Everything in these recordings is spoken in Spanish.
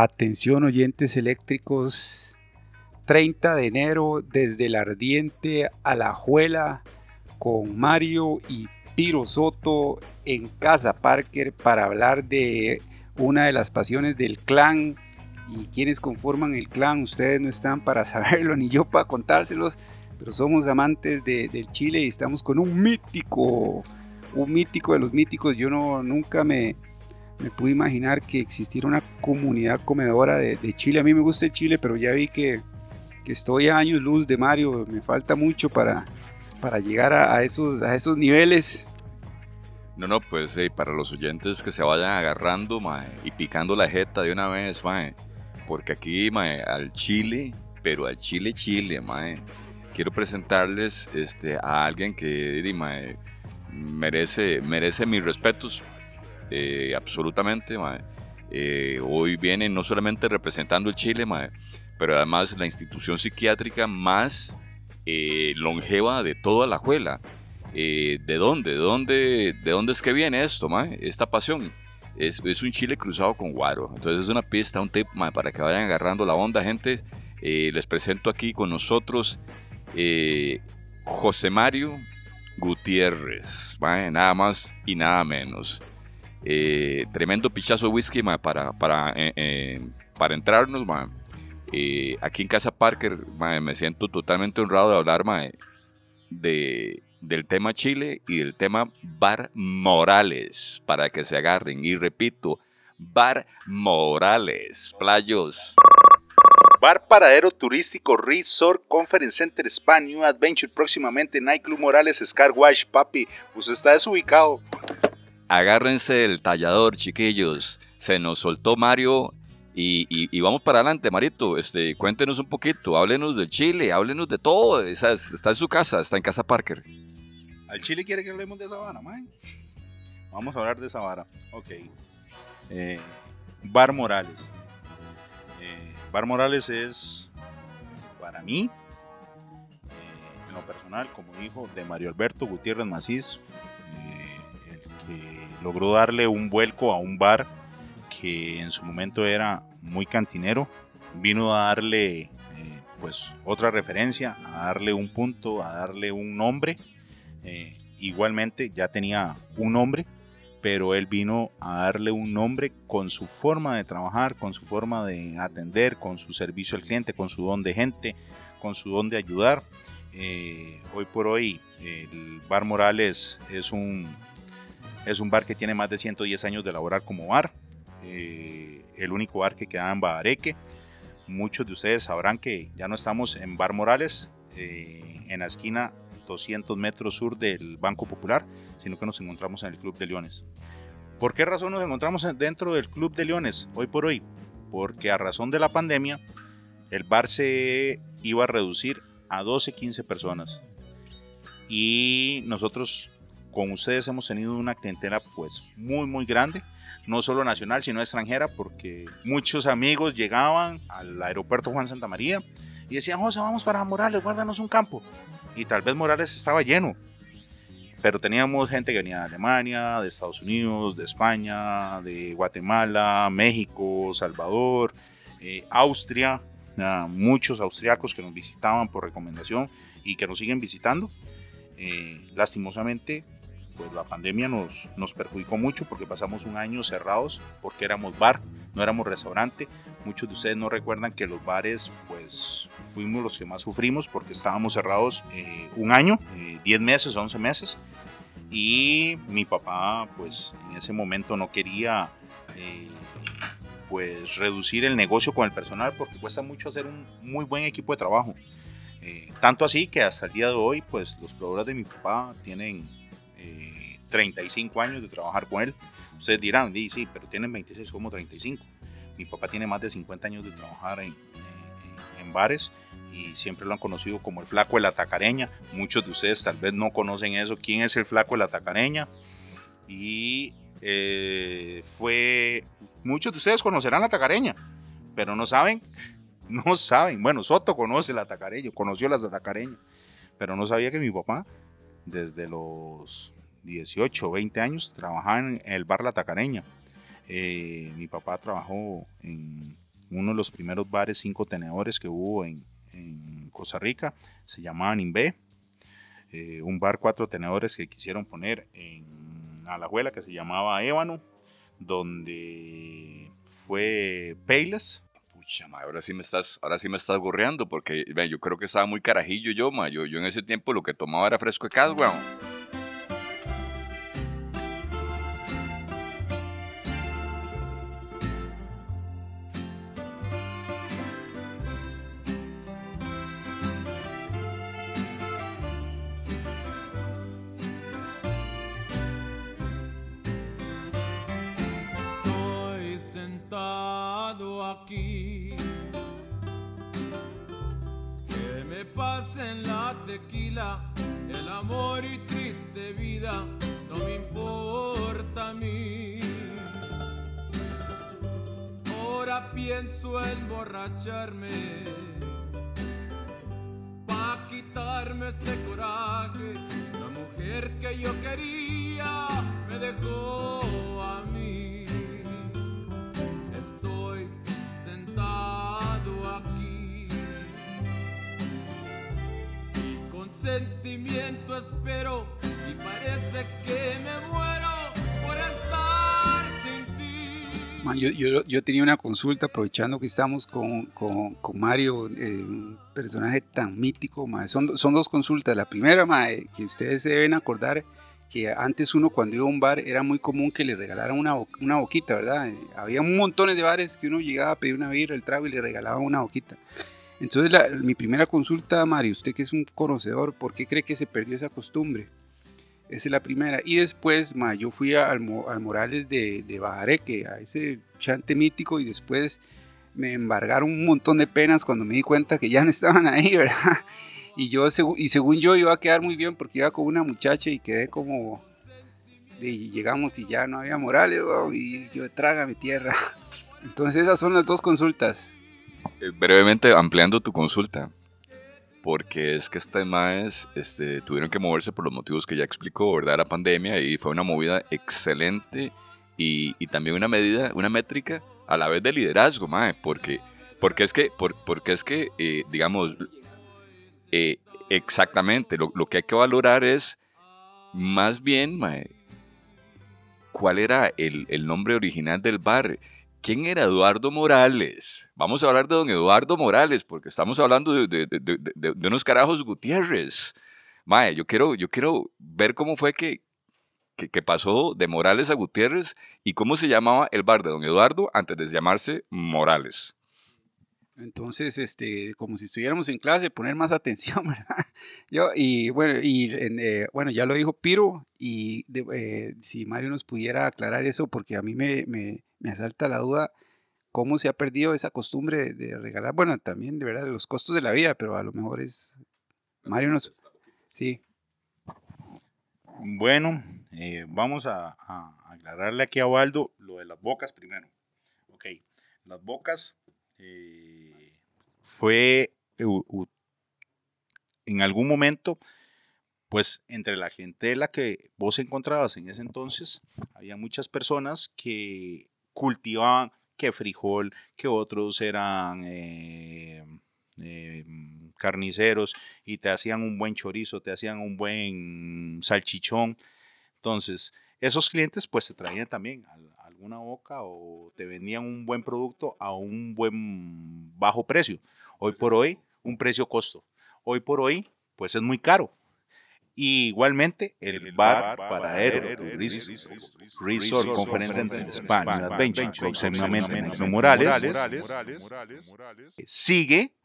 Atención oyentes eléctricos, 30 de enero desde el ardiente a la juela con Mario y Piro Soto en Casa Parker para hablar de una de las pasiones del clan y quienes conforman el clan. Ustedes no están para saberlo ni yo para contárselos, pero somos amantes de, del Chile y estamos con un mítico, un mítico de los míticos. Yo no, nunca me, me pude imaginar que existiera una comunidad comedora de, Chile. A mí me gusta el Chile, pero ya vi que, estoy a años luz de Mario. Me falta mucho para, para llegar a, esos, a esos niveles. No, no, pues para los oyentes que se vayan agarrando y picando la jeta de una vez, porque aquí al Chile, pero al Chile Chile, quiero presentarles este, a alguien que merece, merece mis respetos eh, absolutamente. Eh, hoy viene no solamente representando el Chile, pero además la institución psiquiátrica más eh, longeva de toda la juela. ¿De dónde? ¿De dónde, de dónde es que viene esto, esta pasión? Es, un Chile cruzado con Guaro. Entonces es una pista, un tip para que vayan agarrando la onda, gente. les presento aquí con nosotros José Mario Gutiérrez, nada más y nada menos. Eh, tremendo pichazo de whisky para, para, eh, eh, para entrarnos. aquí en Casa Parker me siento totalmente honrado de hablar de, del tema Chile y del tema Bar Morales, para que se agarren. Y repito, Bar Morales, playos. Bar Paradero Turístico Resort Conference Center Spa New Adventure próximamente Nightclub Morales Scar Wash Papi, usted está desubicado. Agárrense el tallador, chiquillos. Se nos soltó Mario y, vamos para adelante, Marito. Este, cuéntenos un poquito, háblenos del Chile, háblenos de todo. Está, está en su casa, está en Casa Parker. ¿Al Chile quiere que hablemos de Sabana, man? Vamos a hablar de Sabana. Ok. Eh, Bar Morales. Eh, Bar Morales es, para mí, eh, en lo personal, como hijo de Mario Alberto Gutiérrez Macís, logró darle un vuelco a un bar que en su momento era muy cantinero. Vino a darle eh, pues otra referencia, a darle un punto, a darle un nombre. Eh, igualmente ya tenía un nombre, pero él vino a darle un nombre con su forma de trabajar, con su forma de atender, con su servicio al cliente, con su don de gente, con su don de ayudar. Eh, hoy por hoy el Bar Morales es un es un bar que tiene más de 110 años de laborar como bar. Eh, el único bar que queda en Babareque. Muchos de ustedes sabrán que ya no estamos en Bar Morales, eh, en la esquina 200 metros sur del Banco Popular, sino que nos encontramos en el Club de Leones. ¿Por qué razón nos encontramos dentro del Club de Leones hoy por hoy? Porque a razón de la pandemia, el bar se iba a reducir a 12, 15 personas. Y nosotros con ustedes hemos tenido una clientela pues muy muy grande, no solo nacional sino extranjera, porque muchos amigos llegaban al aeropuerto Juan Santa María y decían, José, vamos para Morales, guárdanos un campo. Y tal vez Morales estaba lleno, pero teníamos gente que venía de Alemania, de Estados Unidos, de España, de Guatemala, México, Salvador, eh, Austria, muchos austriacos que nos visitaban por recomendación y que nos siguen visitando. Eh, lastimosamente pues la pandemia nos, nos perjudicó mucho porque pasamos un año cerrados porque éramos bar, no éramos restaurante. Muchos de ustedes no recuerdan que los bares pues fuimos los que más sufrimos porque estábamos cerrados eh, un año, 10 eh, meses, 11 meses. Y mi papá pues en ese momento no quería eh, pues reducir el negocio con el personal porque cuesta mucho hacer un muy buen equipo de trabajo. tanto así que hasta el día de hoy pues los proveedores de mi papá tienen 35 años de trabajar con él. Ustedes dirán, sí, sí, pero tienen 26 como 35. Mi papá tiene más de 50 años de trabajar en, en, bares y siempre lo han conocido como el flaco de la tacareña. Muchos de ustedes tal vez no conocen eso. ¿Quién es el flaco de la tacareña? Y eh, fue... Muchos de ustedes conocerán la tacareña, pero no saben, no saben. Bueno, Soto conoce la tacareña, conoció la tacareña, pero no sabía que mi papá, desde los 18 o 20 años trabajaba en el bar La Tacareña. Eh, mi papá trabajó en uno de los primeros bares cinco tenedores que hubo en, Costa Rica, se llamaban Inve, eh, un bar cuatro tenedores que quisieron poner en Alajuela que se llamaba Ébano, donde fue Payless. Pucha, ahora sí me estás, ahora sí me estás gorreando porque yo creo que estaba muy carajillo yo, ma. Yo, yo en ese tiempo lo que tomaba era fresco de cas. Amor y triste vida no me importa a mí. Ahora pienso emborracharme pa' quitarme este coraje. La mujer que yo quería yo, yo, yo, tenía una consulta aprovechando que estamos con, con, Mario, eh, un personaje tan mítico. Son, son dos consultas. La primera, que ustedes se deben acordar que antes uno cuando iba a un bar era muy común que le regalaran una, una boquita, ¿verdad? Había montón de bares que uno llegaba a pedir una birra, el trago y le regalaban una boquita. Entonces, mi primera consulta, Mario, usted que es un conocedor, ¿por qué cree que se perdió esa costumbre? Esa es la primera. Y después, yo fui al, Morales de, de Bajareque, a ese chante mítico, y después me embargaron un montón de penas cuando me di cuenta que ya no estaban ahí, ¿verdad? Y, yo, y según yo iba a quedar muy bien porque iba con una muchacha y quedé como... Y llegamos y ya no había Morales, y yo traga mi tierra. Entonces esas son las dos consultas. Eh, brevemente ampliando tu consulta, porque es que estas maes este, tuvieron que moverse por los motivos que ya explicó, ¿verdad? La pandemia y fue una movida excelente y, y también una medida, una métrica a la vez de liderazgo, mae, porque, porque es que, porque es que eh, digamos, eh, exactamente, lo, lo, que hay que valorar es más bien, mae, cuál era el, el nombre original del bar ¿Quién era Eduardo Morales? Vamos a hablar de don Eduardo Morales, porque estamos hablando de, unos carajos Gutiérrez. Mae, yo quiero, yo quiero ver cómo fue que, que, pasó de Morales a Gutiérrez y cómo se llamaba el bar de don Eduardo antes de llamarse Morales. Entonces, este, como si estuviéramos en clase, poner más atención, ¿verdad? Yo, y bueno, y eh, bueno, ya lo dijo Piro, y eh, si Mario nos pudiera aclarar eso, porque a mí me, me, me asalta la duda cómo se ha perdido esa costumbre de, regalar, bueno, también de verdad los costos de la vida, pero a lo mejor es Mario nos sí. Bueno, eh, vamos a, aclararle aquí a Waldo lo de las bocas primero. Ok, las bocas eh, fue en algún momento, pues entre la gente la que vos encontrabas en ese entonces, había muchas personas que cultivaban que frijol, que otros eran eh, eh, carniceros y te hacían un buen chorizo, te hacían un buen salchichón. Entonces, esos clientes pues te traían también alguna boca o te vendían un buen producto a un buen bajo precio. Hoy por hoy, un precio costo. Hoy por hoy, pues es muy caro. Y igualmente el bar para Resort Conference España Adventure, próximamente en Morales, sigue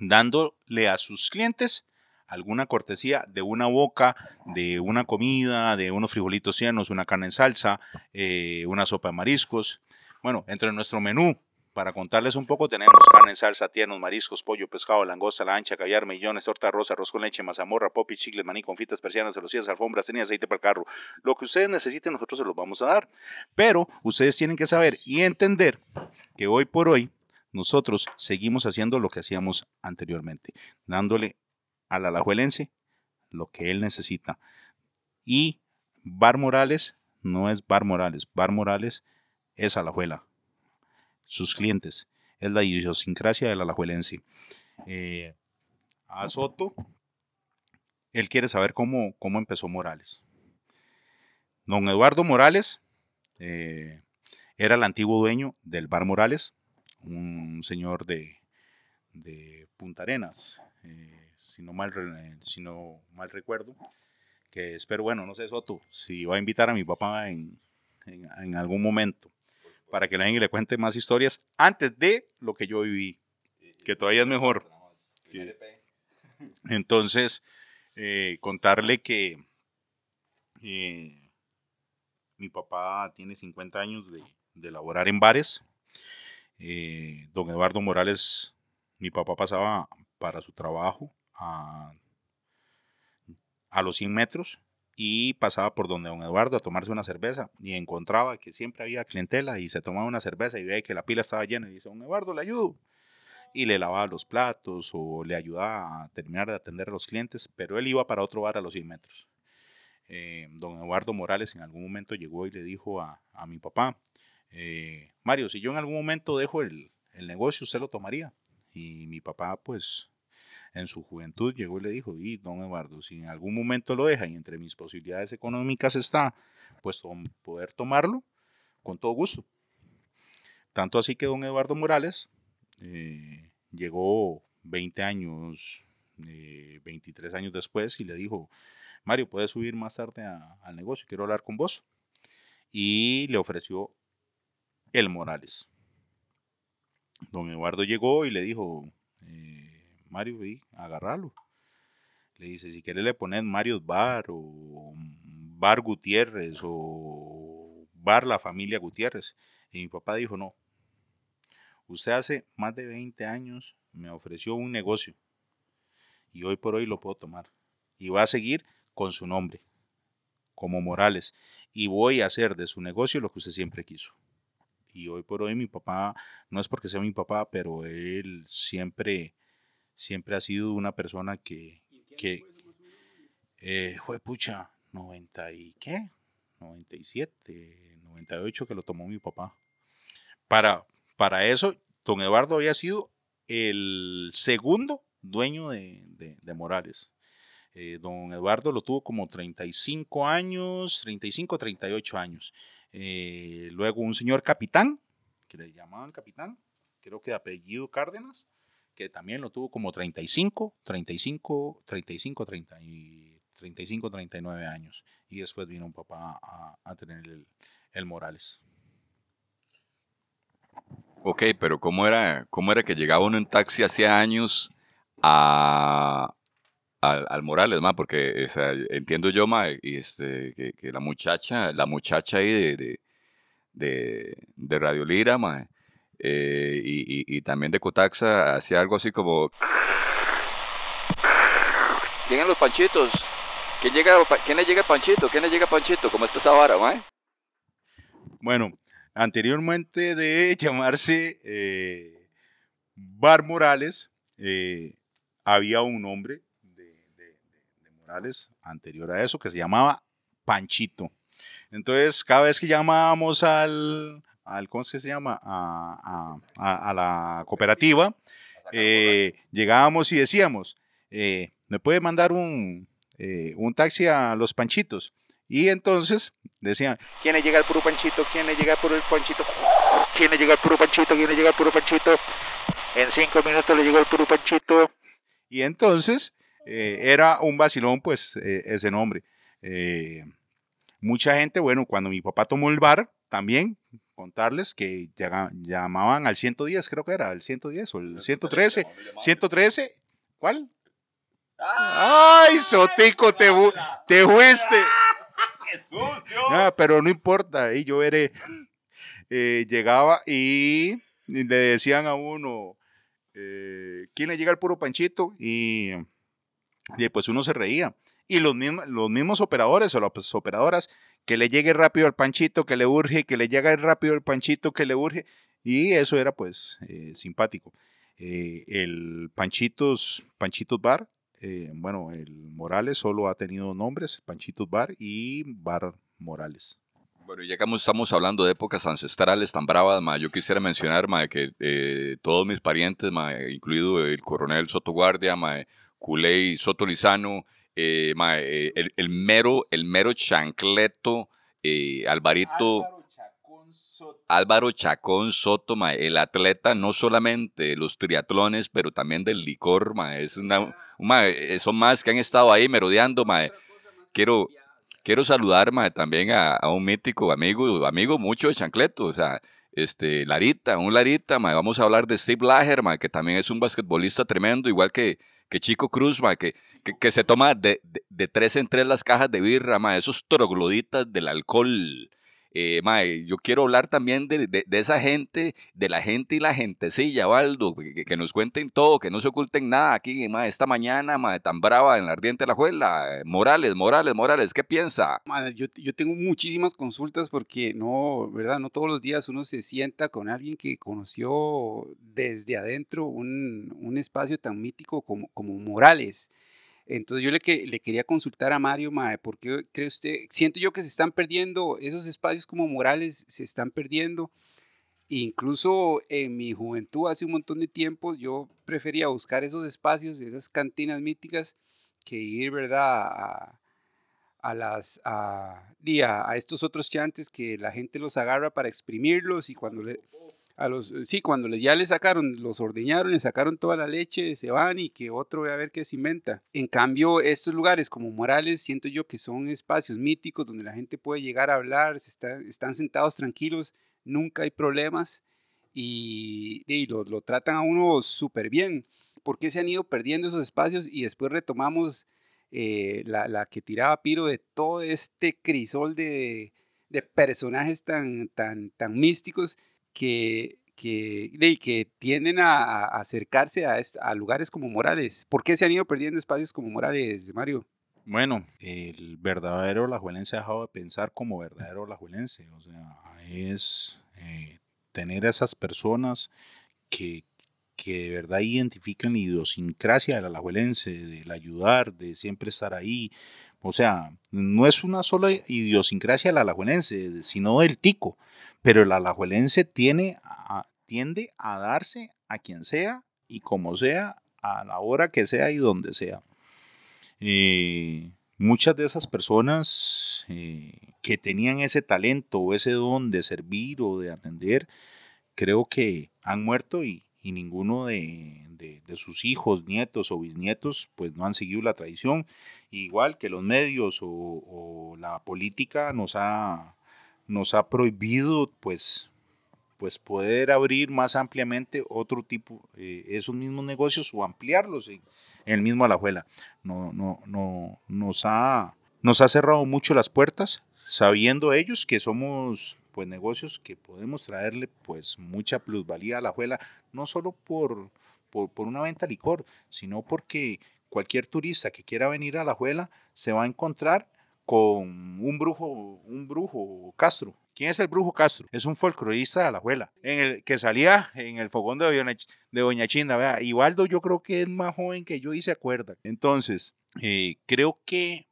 dándole a sus clientes alguna cortesía de una boca, de una comida, de unos frijolitos cienos, una carne en salsa, eh, una sopa de mariscos. Bueno, entre nuestro menú para contarles un poco, tenemos carne salsa, tiernos, mariscos, pollo, pescado, langosta, la ancha, caviar, millones, torta rosa, arroz con leche, mazamorra, popi, chicles, maní, confitas, persianas, celosías, alfombras, tenía aceite para el carro. Lo que ustedes necesiten, nosotros se los vamos a dar. Pero ustedes tienen que saber y entender que hoy por hoy nosotros seguimos haciendo lo que hacíamos anteriormente, dándole al alajuelense lo que él necesita. Y Bar Morales no es Bar Morales, Bar Morales es Alajuela sus clientes. Es la idiosincrasia del alajuelense. Eh, a Soto, él quiere saber cómo, cómo empezó Morales. Don Eduardo Morales eh, era el antiguo dueño del Bar Morales, un señor de, de Punta Arenas, eh, si, no mal, si no mal recuerdo, que espero, bueno, no sé Soto, si va a invitar a mi papá en, en, algún momento para que alguien le cuente más historias antes de lo que yo viví, que todavía es mejor. Entonces, eh, contarle que eh, mi papá tiene 50 años de, de laborar en bares. Eh, don Eduardo Morales, mi papá pasaba para su trabajo a, a los 100 metros y pasaba por donde don Eduardo a tomarse una cerveza y encontraba que siempre había clientela y se tomaba una cerveza y veía que la pila estaba llena y dice, don Eduardo, le ayudo. Y le lavaba los platos o le ayudaba a terminar de atender a los clientes, pero él iba para otro bar a los 100 metros. Eh, don Eduardo Morales en algún momento llegó y le dijo a, mi papá, eh, Mario, si yo en algún momento dejo el, negocio, ¿usted lo tomaría? Y mi papá, pues, en su juventud llegó y le dijo, y don Eduardo, si en algún momento lo deja y entre mis posibilidades económicas está, pues poder tomarlo, con todo gusto. Tanto así que don Eduardo Morales eh, llegó 20 años, 23 años después y le dijo, Mario, puedes subir más tarde al negocio, quiero hablar con vos. Y le ofreció el Morales. Don Eduardo llegó y le dijo, eh, Mario, ve, agarralo. Le dice, si quieres le pones Mario Bar o Bar Gutiérrez o Bar La Familia Gutiérrez. Y mi papá dijo, no, usted hace más de 20 años me ofreció un negocio y hoy por hoy lo puedo tomar. Y va a seguir con su nombre, como Morales, y voy a hacer de su negocio lo que usted siempre quiso. Y hoy por hoy mi papá, no es porque sea mi papá, pero él siempre, siempre ha sido una persona que, que eh, fue pucha, 90 y qué, 97, 98 que lo tomó mi papá. Para, para eso, don Eduardo había sido el segundo dueño de Morales. Eh, don Eduardo lo tuvo como 35 años, 35, 38 años. Eh, luego un señor capitán, que le llamaban capitán, creo que de apellido Cárdenas, que también lo tuvo como 35, 35, 35, 30 y 35, 39 años. Y después vino un papá a, tener el, el, Morales. Ok, pero ¿cómo era, ¿cómo era que llegaba uno en taxi hace años a, al, Morales, más porque entiendo yo, ma, y este, que, la muchacha, la muchacha ahí de, de, de, Radio Lira, ma, eh, y, y, también de Cotaxa, hacía algo así como... ¿Quién los panchitos? ¿Quién, llega, ¿Quién le llega panchito? ¿Quién le llega panchito? ¿Cómo está esa vara? Bueno, anteriormente de llamarse eh, Bar Morales, eh, había un hombre anterior a eso, que se llamaba Panchito. Entonces, cada vez que llamábamos al, al ¿cómo se llama? A, la cooperativa, eh, llegábamos y decíamos, eh, ¿me puede mandar un, eh, un taxi a los Panchitos? Y entonces decían, ¿quién le llega al puro Panchito? ¿Quién le llega al puro Panchito? ¿Quién le llega al puro Panchito? ¿Quién le llega al puro Panchito? En cinco minutos le llegó el puro Panchito. Y entonces eh, era un vacilón, pues, eh, ese nombre. Eh, mucha gente, bueno, cuando mi papá tomó el bar, también contarles que llamaban al 110, creo que era, al 110 o el 113. 113, ¿cuál? ¡Ay, Sotico, te, te fuiste! ¡Qué sucio! pero no importa, y yo veré. llegaba y, le decían a uno, ¿quién le llega al puro panchito? Y y pues uno se reía. Y los mismos, los mismos operadores o las operadoras, que le llegue rápido al panchito, que le urge, que le llegue rápido el panchito, que le urge. Y eso era pues eh, simpático. Eh, el Panchitos, Panchitos Bar, eh, bueno, el Morales solo ha tenido nombres, Panchitos Bar y Bar Morales. Bueno, ya estamos hablando de épocas ancestrales tan bravas, ma, yo quisiera mencionar ma, que todos mis parientes, ma, incluido el coronel Soto Guardia, ma, Culey Soto Lizano, eh, ma, eh, el, el mero, el mero chancleto, eh, Alvarito. Álvaro Chacón Soto, ma, el atleta no solamente de los triatlones, pero también del licor, ma, es una, ma, eh, son más que han estado ahí merodeando, ma. Quiero, quiero saludar ma, también a, a un mítico amigo, amigo mucho de Chancleto, o sea, este, Larita, un Larita, ma, vamos a hablar de Steve Lager, ma, que también es un basquetbolista tremendo, igual que, que Chico Cruz, ma, que, que, que se toma de, de, de tres en tres las cajas de birra, ma, esos trogloditas del alcohol, eh, yo quiero hablar también de, de, esa gente, de la gente y la gentecilla, Waldo, que, que nos cuenten todo, que no se oculten nada aquí, mae, esta mañana, mae, tan brava en la ardiente la juela. Morales, Morales, Morales, ¿qué piensa? Mae, yo, yo tengo muchísimas consultas porque no, ¿verdad? No todos los días uno se sienta con alguien que conoció desde adentro un, un espacio tan mítico como, como Morales. Entonces yo le, que, le quería consultar a Mario, mae, ¿por qué cree usted? Siento yo que se están perdiendo esos espacios como Morales, se están perdiendo. Incluso en mi juventud, hace un montón de tiempo, yo prefería buscar esos espacios, esas cantinas míticas, que ir, ¿verdad? A, a las a, a, a, estos otros chantes que la gente los agarra para exprimirlos y cuando le, a los, sí, cuando ya le sacaron, los ordeñaron, le sacaron toda la leche, se van y que otro ve a ver qué se inventa. En cambio, estos lugares como Morales, siento yo que son espacios míticos donde la gente puede llegar a hablar, están sentados tranquilos, nunca hay problemas y, y lo, lo, tratan a uno súper bien. ¿Por qué se han ido perdiendo esos espacios y después retomamos eh, la, la, que tiraba Piro de todo este crisol de, de personajes tan, tan, tan místicos? Que, que, que tienden a, acercarse a, a, lugares como Morales. ¿Por qué se han ido perdiendo espacios como Morales, Mario? Bueno, el verdadero lajuelense ha dejado de pensar como verdadero lajuelense. O sea, es eh, tener a esas personas que, que de verdad identifican la idiosincrasia del alajuelense, del ayudar, de siempre estar ahí. O sea, no es una sola idiosincrasia del alajuelense, sino del tico. Pero el alajuelense tiene tiende a darse a quien sea y como sea, a la hora que sea y donde sea. Eh, muchas de esas personas eh, que tenían ese talento o ese don de servir o de atender, creo que han muerto y, y ninguno de, de, de, sus hijos, nietos o bisnietos, pues no han seguido la tradición. Igual que los medios o, o la política nos ha, nos ha prohibido, pues, pues poder abrir más ampliamente otro tipo, eh, esos mismos negocios o ampliarlos en, en el mismo Alajuela. No, no, no, nos ha, nos ha cerrado mucho las puertas, sabiendo ellos que somos pues negocios que podemos traerle pues mucha plusvalía a la juela, no solo por, por, por, una venta de licor, sino porque cualquier turista que quiera venir a la juela se va a encontrar con un brujo, un brujo Castro. ¿Quién es el brujo Castro? Es un folclorista de la juela, en el que salía en el fogón de Doña, de Doña Chinda. Ibaldo yo creo que es más joven que yo y se acuerda. Entonces, eh, creo que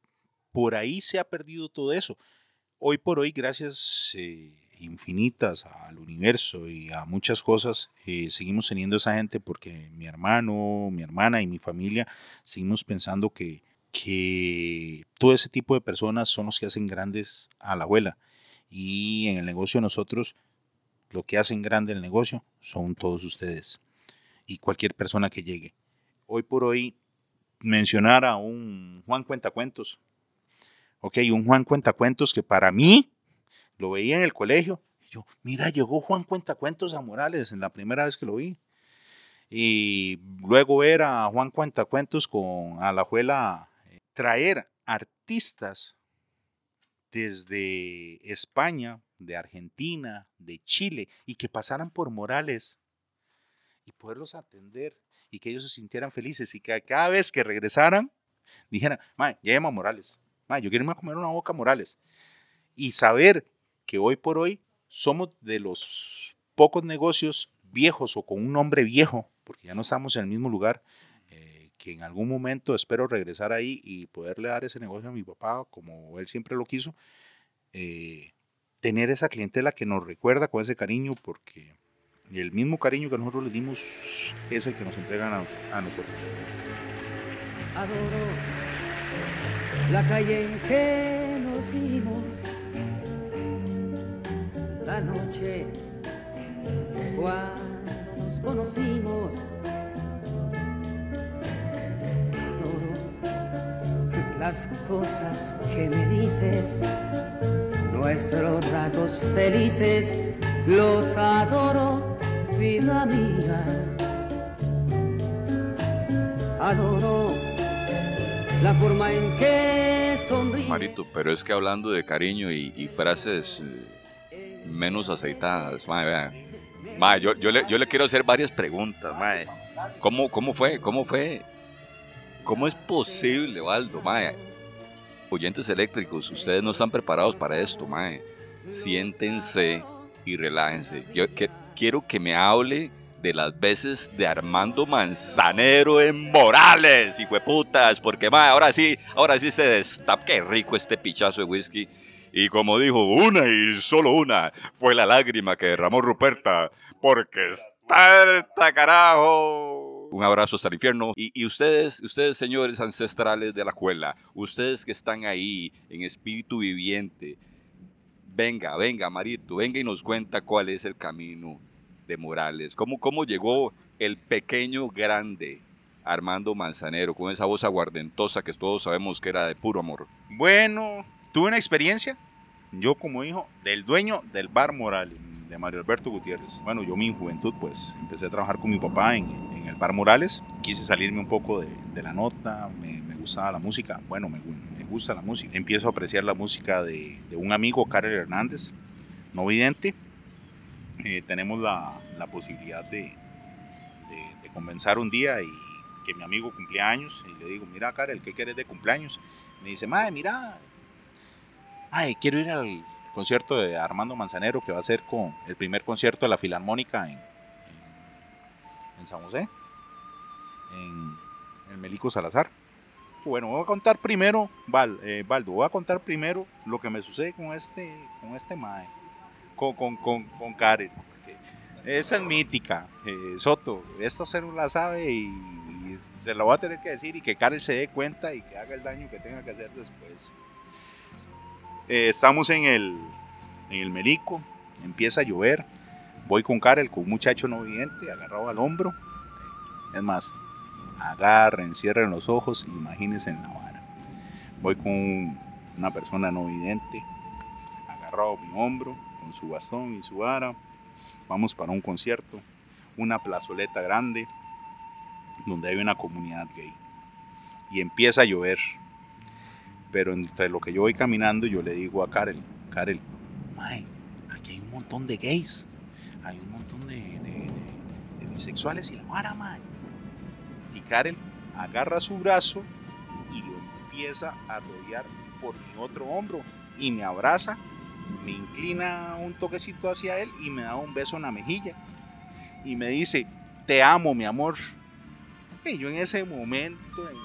por ahí se ha perdido todo eso hoy por hoy, gracias eh, infinitas al universo y a muchas cosas, eh, seguimos teniendo esa gente porque mi hermano, mi hermana y mi familia seguimos pensando que, que todo ese tipo de personas son los que hacen grandes a la abuela. Y en el negocio nosotros, lo que hacen grande el negocio son todos ustedes y cualquier persona que llegue. Hoy por hoy, mencionar a un Juan Cuentacuentos, Ok, un Juan Cuentacuentos que para mí lo veía en el colegio. Yo, mira, llegó Juan Cuentacuentos a Morales en la primera vez que lo vi. Y luego ver a Juan Cuentacuentos con Alajuela eh, traer artistas desde España, de Argentina, de Chile, y que pasaran por Morales y poderlos atender y que ellos se sintieran felices y que cada vez que regresaran dijeran, ya llama Morales, yo quiero irme a comer una boca Morales. Y saber que hoy por hoy somos de los pocos negocios viejos o con un nombre viejo, porque ya no estamos en el mismo lugar, eh, que en algún momento espero regresar ahí y poderle dar ese negocio a mi papá como él siempre lo quiso. Eh, tener esa clientela que nos recuerda con ese cariño, porque el mismo cariño que nosotros le dimos es el que nos entregan a, a nosotros. adoro la calle en que nos vimos, la noche cuando nos conocimos. Adoro las cosas que me dices, nuestros ratos felices, los adoro, vida mía adoro la forma en que sonríe. Marito, pero es que hablando de cariño y, y frases eh, menos aceitadas, mae, vea. Mae, yo, yo, le, yo le quiero hacer varias preguntas, mae. ¿Cómo, ¿Cómo fue? ¿Cómo fue? ¿Cómo es posible, Waldo, mae? Oyentes eléctricos, ustedes no están preparados para esto, mae. Siéntense y relájense. Yo que- quiero que me hable de las veces de Armando Manzanero en Morales, hijo de putas, porque mae, ahora sí, ahora sí se destapa. Qué rico este pichazo de whisky. Y como dijo, una y solo una fue la lágrima que derramó Ruperta, porque está harta, carajo. Un abrazo hasta el infierno. Y, y ustedes, ustedes señores ancestrales de la escuela, ustedes que están ahí en espíritu viviente, venga, venga, Marito, venga y nos cuenta cuál es el camino de Morales. ¿Cómo, cómo llegó el pequeño grande Armando Manzanero con esa voz aguardentosa que todos sabemos que era de puro amor? Bueno, tuve una experiencia, yo como hijo del dueño del bar Morales, de Mario Alberto Gutiérrez. Bueno, yo mi juventud pues empecé a trabajar con mi papá en, en el bar Morales, quise salirme un poco de, de la nota, me, me gustaba la música, bueno, me, me gusta la música. Empiezo a apreciar la música de, de un amigo, Karel Hernández, no vidente. Eh, tenemos la, la posibilidad de, de, de conversar un día y que mi amigo cumplía años y le digo, mira Karel, ¿qué quieres de cumpleaños? Me dice, madre, mira, ay, quiero ir al concierto de Armando Manzanero que va a ser con el primer concierto de la Filarmónica en, en, en San José, en, en Melico Salazar. Bueno, voy a contar primero, Val, eh, Valdo, voy a contar primero lo que me sucede con este, con este mae, con, con, con, con Karen. Esa es mítica, eh, Soto, esto se la sabe y, y se lo voy a tener que decir y que Karen se dé cuenta y que haga el daño que tenga que hacer después. Eh, estamos en el, en el Melico, empieza a llover, voy con Karel, con un muchacho no vidente, agarrado al hombro. Es más, agarren, cierren los ojos, imagínense en la vara. Voy con una persona no vidente, agarrado mi hombro, con su bastón y su vara. Vamos para un concierto, una plazoleta grande, donde hay una comunidad gay. Y empieza a llover. Pero entre lo que yo voy caminando, yo le digo a Karel, Karel, mae, aquí hay un montón de gays, hay un montón de, de- de- de bisexuales y la vara, mae. Y Karel agarra su brazo y lo empieza a rodear por mi otro hombro y me abraza, me inclina un toquecito hacia él y me da un beso en la mejilla y me dice, te amo, mi amor. Y yo en ese momento, en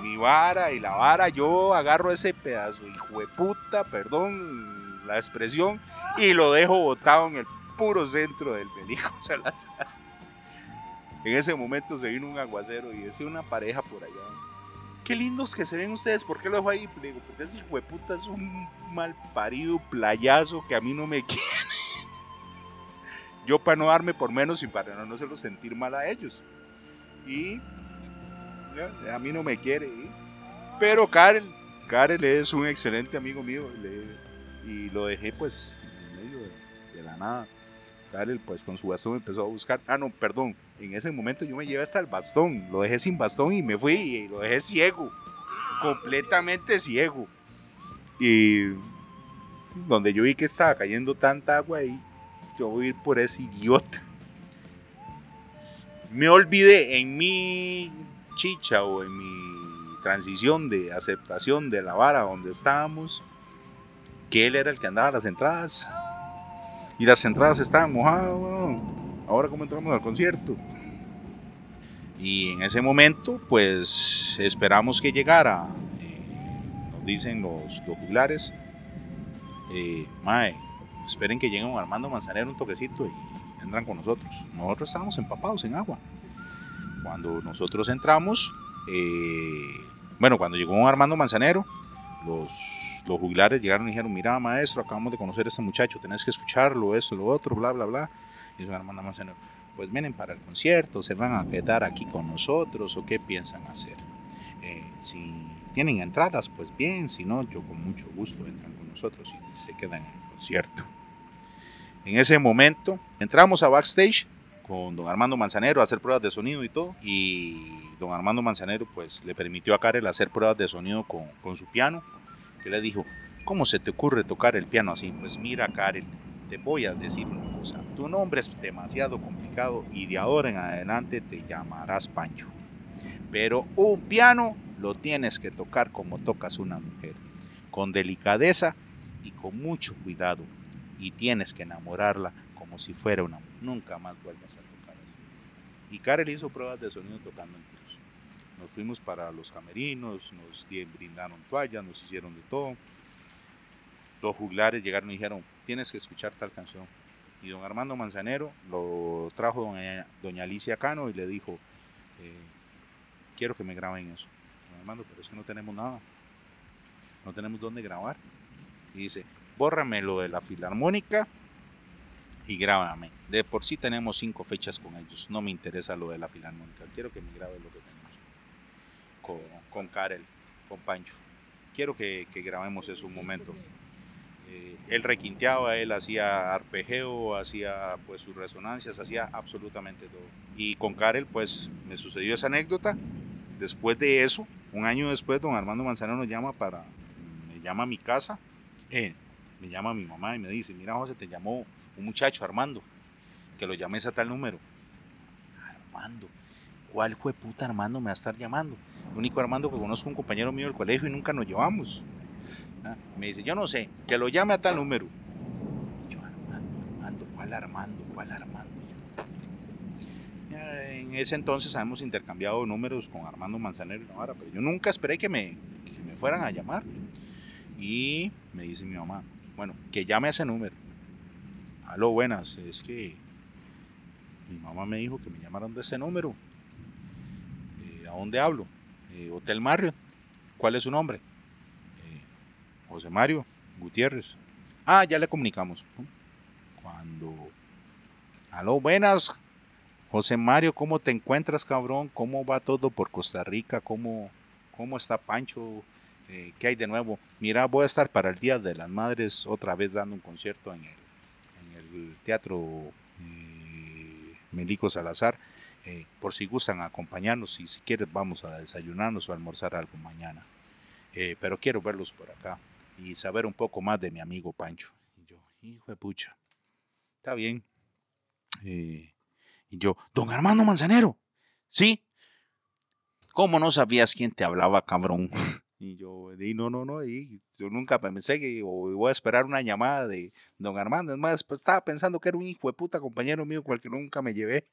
mi, vara y la vara, yo agarro ese pedazo, hijo de puta, perdón la expresión, y lo dejo botado en el puro centro del Belico Salazar. En ese momento se vino un aguacero y decía una pareja por allá. Qué lindos que se ven ustedes, ¿por qué lo dejo ahí? Le digo, porque ese hijo de puta es un mal parido playazo que a mí no me quiere. Yo para no darme por menos y para no, no hacerlo sentir mal a ellos. Y a mí no me quiere. ¿eh? Pero Karel, Karel es un excelente amigo mío y lo dejé pues en medio de, de la nada. Karel pues con su bastón empezó a buscar. Ah, no, perdón. En ese momento yo me llevé hasta el bastón. Lo dejé sin bastón y me fui y lo dejé ciego. Completamente ciego. Y donde yo vi que estaba cayendo tanta agua ahí, yo voy a ir por ese idiota. Me olvidé en mi chicha o en mi transición de aceptación de la vara donde estábamos, que él era el que andaba las entradas. Y las entradas estaban mojadas. Ahora cómo entramos al concierto. Y en ese momento, pues esperamos que llegara, eh, nos dicen los, los juglares, eh, Mae, esperen que llegue un Armando Manzanero un toquecito y entran con nosotros. Nosotros estábamos empapados en agua. Cuando nosotros entramos, eh, bueno, cuando llegó Armando Manzanero, los, los jubilares llegaron y dijeron, mira maestro, acabamos de conocer a este muchacho, tenés que escucharlo, esto, lo otro, bla, bla, bla. Y es un Armando Manzanero, pues vienen para el concierto, se van a quedar aquí con nosotros o qué piensan hacer. Eh, si tienen entradas, pues bien, si no, yo con mucho gusto entran con nosotros y se quedan en el concierto. En ese momento entramos a backstage con don Armando Manzanero a hacer pruebas de sonido y todo. Y don Armando Manzanero pues le permitió a Karel hacer pruebas de sonido con, con su piano. Que le dijo, ¿cómo se te ocurre tocar el piano así? Pues mira Karel, te voy a decir una cosa. Tu nombre es demasiado complicado y de ahora en adelante te llamarás Pancho. Pero un piano lo tienes que tocar como tocas una mujer, con delicadeza y con mucho cuidado. Y tienes que enamorarla como si fuera una mujer. Nunca más vuelvas a tocar así. Y Karel hizo pruebas de sonido tocando en cruz. Nos fuimos para los camerinos, nos brindaron toallas, nos hicieron de todo. Los juglares llegaron y dijeron, tienes que escuchar tal canción. Y don Armando Manzanero lo trajo doña, doña Alicia Cano y le dijo, eh, quiero que me graben eso. Don Armando, pero es que no tenemos nada. No tenemos dónde grabar. Y dice, bórrame lo de la filarmónica y grábame. De por sí tenemos cinco fechas con ellos. No me interesa lo de la filarmónica. Quiero que me grabes lo que tenemos. Con, con Karel, con Pancho. Quiero que, grabemos eso un momento. Eh, él requinteaba, él hacía arpegio, hacía pues sus resonancias, hacía absolutamente todo. Y con Karel pues me sucedió esa anécdota. Después de eso, un año después, don Armando Manzano nos llama para, me llama a mi casa, eh, me llama mi mamá y me dice, mira José, te llamó un muchacho, Armando, que lo llames a tal número. Armando, ¿cuál fue puta Armando me va a estar llamando? El único Armando que conozco un compañero mío del colegio y nunca nos llevamos. Ah, Me dice, yo no sé, que lo llame a tal número. Y yo, Armando, Armando, ¿cuál Armando? ¿Cuál Armando? En ese entonces habíamos intercambiado números con Armando Manzanero y Navarra, pero yo nunca esperé que me, que me fueran a llamar. Y me dice mi mamá, bueno, que llame a ese número. Aló, buenas, es que mi mamá me dijo que me llamaron de ese número. Eh, ¿A dónde hablo? "Eh, Hotel Marriott. ¿Cuál es su nombre? "Eh, José Mario Gutiérrez. Ah, ya le comunicamos. Cuando... Aló, buenas. José Mario, ¿cómo te encuentras, cabrón? ¿Cómo va todo por Costa Rica? ¿Cómo, cómo está Pancho? ¿Qué hay de nuevo? Mira, voy a estar para el Día de las Madres otra vez dando un concierto en el Teatro eh, Melico Salazar. Eh, por si gustan acompañarnos y si quieres vamos a desayunarnos o a almorzar algo mañana. Eh, pero quiero verlos por acá y saber un poco más de mi amigo Pancho. Y yo, hijo de pucha, está bien. Eh, y yo, don Armando Manzanero, ¿sí? ¿Cómo no sabías quién te hablaba, cabrón? Y yo, di, no, no, no, y yo nunca pensé que o voy a esperar una llamada de don Armando. Es más, pues estaba pensando que era un hijo de puta compañero mío, cual que nunca me llevé.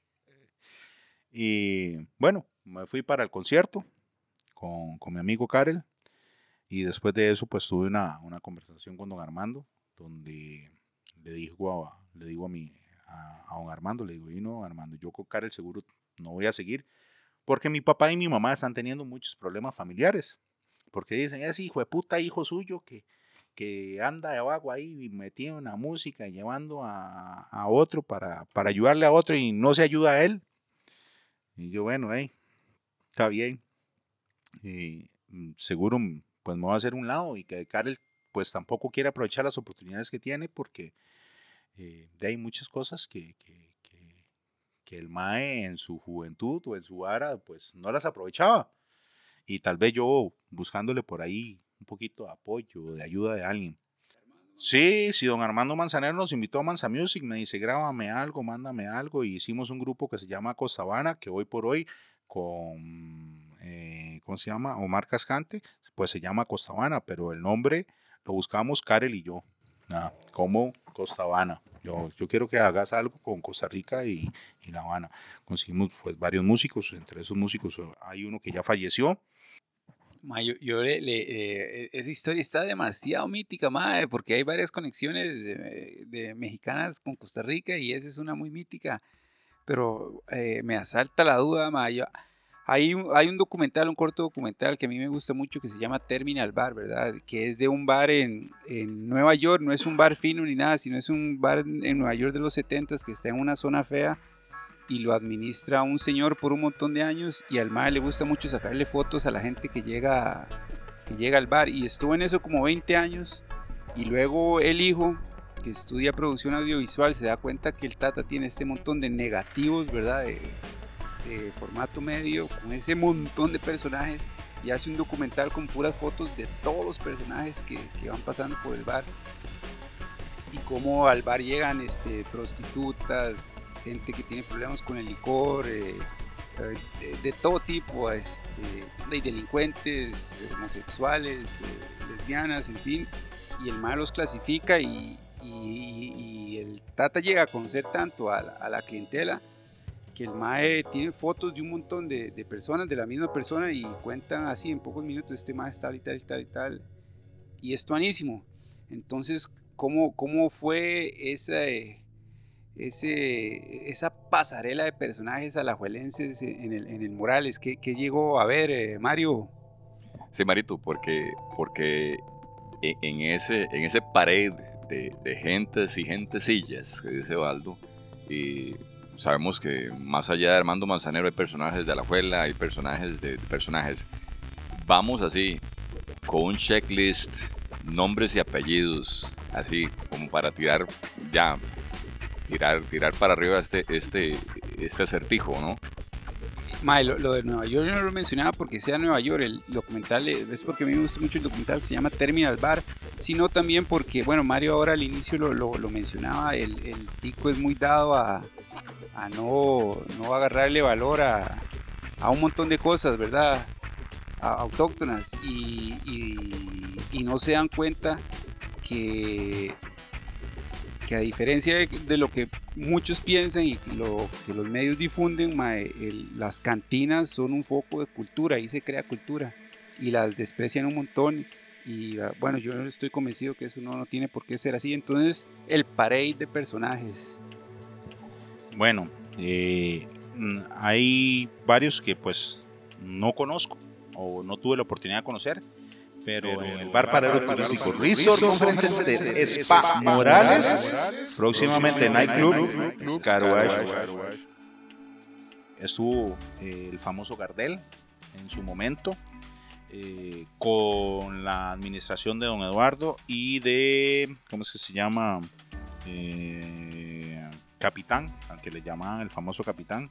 Y bueno, me fui para el concierto con, con mi amigo Karel. Y después de eso, pues tuve una, una conversación con don Armando, donde le digo a, le digo a, mi, a, a don Armando, le digo, y no, Armando, yo con Karel seguro no voy a seguir, porque mi papá y mi mamá están teniendo muchos problemas familiares. Porque dicen, es hijo de puta hijo suyo que, que anda de abajo ahí metido en la música, llevando a, a otro para, para ayudarle a otro y no se ayuda a él. Y yo, bueno, hey, está bien. Y mm, seguro mm, pues me va a hacer un lado y que Karel pues tampoco quiere aprovechar las oportunidades que tiene porque eh, hay muchas cosas que, que, que, que el MAE en su juventud o en su vara pues no las aprovechaba. Y tal vez yo buscándole por ahí un poquito de apoyo, de ayuda de alguien. Sí, sí, don Armando Manzanero nos invitó a Manza Music, me dice, grábame algo, mándame algo, y hicimos un grupo que se llama Costabana, que hoy por hoy con, eh, ¿cómo se llama? Omar Cascante, pues se llama Costabana, pero el nombre lo buscamos Karel y yo, nada, como Costabana. Yo, yo quiero que hagas algo con Costa Rica y, y La Habana. Conseguimos pues varios músicos, entre esos músicos hay uno que ya falleció, Ma, yo, yo le, le, eh, esa historia está demasiado mítica, madre, porque hay varias conexiones de, de, mexicanas con Costa Rica y esa es una muy mítica. Pero eh, me asalta la duda, ma. Yo, hay, hay un documental, un corto documental que a mí me gusta mucho que se llama Terminal Bar, ¿verdad? Que es de un bar en, en Nueva York, no es un bar fino ni nada, sino es un bar en Nueva York de los 70 que está en una zona fea y lo administra un señor por un montón de años y al MAE le gusta mucho sacarle fotos a la gente que llega, que llega al bar y estuvo en eso como 20 años y luego el hijo que estudia producción audiovisual se da cuenta que el Tata tiene este montón de negativos, ¿verdad? De, de formato medio, con ese montón de personajes y hace un documental con puras fotos de todos los personajes que, que van pasando por el bar y cómo al bar llegan este, prostitutas, gente que tiene problemas con el licor, eh, de, de, todo tipo, este, de delincuentes, homosexuales, eh, lesbianas, en fin, y el mal los clasifica y, y, y, el Tata llega a conocer tanto a la, a la, clientela que el MAE tiene fotos de un montón de, de, personas, de la misma persona y cuentan así en pocos minutos, este MAE es tal y tal y tal y tal, y es tuanísimo. Entonces, ¿cómo, cómo fue esa... Ese, esa pasarela de personajes alajuelenses en el, en el Morales. ¿Qué, qué llegó a ver, eh, Mario? Sí, Marito, porque, porque e, en ese, en ese pared de, de gentes y gentecillas, que dice Baldo, y sabemos que más allá de Armando Manzanero hay personajes de Alajuela, hay personajes de, de personajes. Vamos así, con un checklist, nombres y apellidos, así como para tirar ya tirar, tirar para arriba este, este, este acertijo, ¿no? Mae, lo, de Nueva York yo no lo mencionaba porque sea Nueva York, el documental es porque a mí me gusta mucho el documental, se llama Terminal Bar, sino también porque, bueno, Mario ahora al inicio lo, lo, mencionaba, el, el, tico es muy dado a, a no, no, agarrarle valor a, a, un montón de cosas, ¿verdad? Autóctonas y, y no se dan cuenta que que a diferencia de, lo que muchos piensan y lo que los medios difunden, las cantinas son un foco de cultura, ahí se crea cultura y las desprecian un montón y ah, bueno, yo estoy convencido que eso no, no tiene por qué ser así. Entonces, el parade de personajes. Bueno, eh, hay varios que pues no conozco o no tuve la oportunidad de conocer pero en el bar Parero Turístico Resort Conference de Spa Morales, próximamente Nightclub Carwash. Estuvo eh, el famoso Gardel en su momento. Eh, con la administración de don Eduardo y de, ¿cómo es que se llama? Eh, capitán, al que le llamaban el famoso capitán,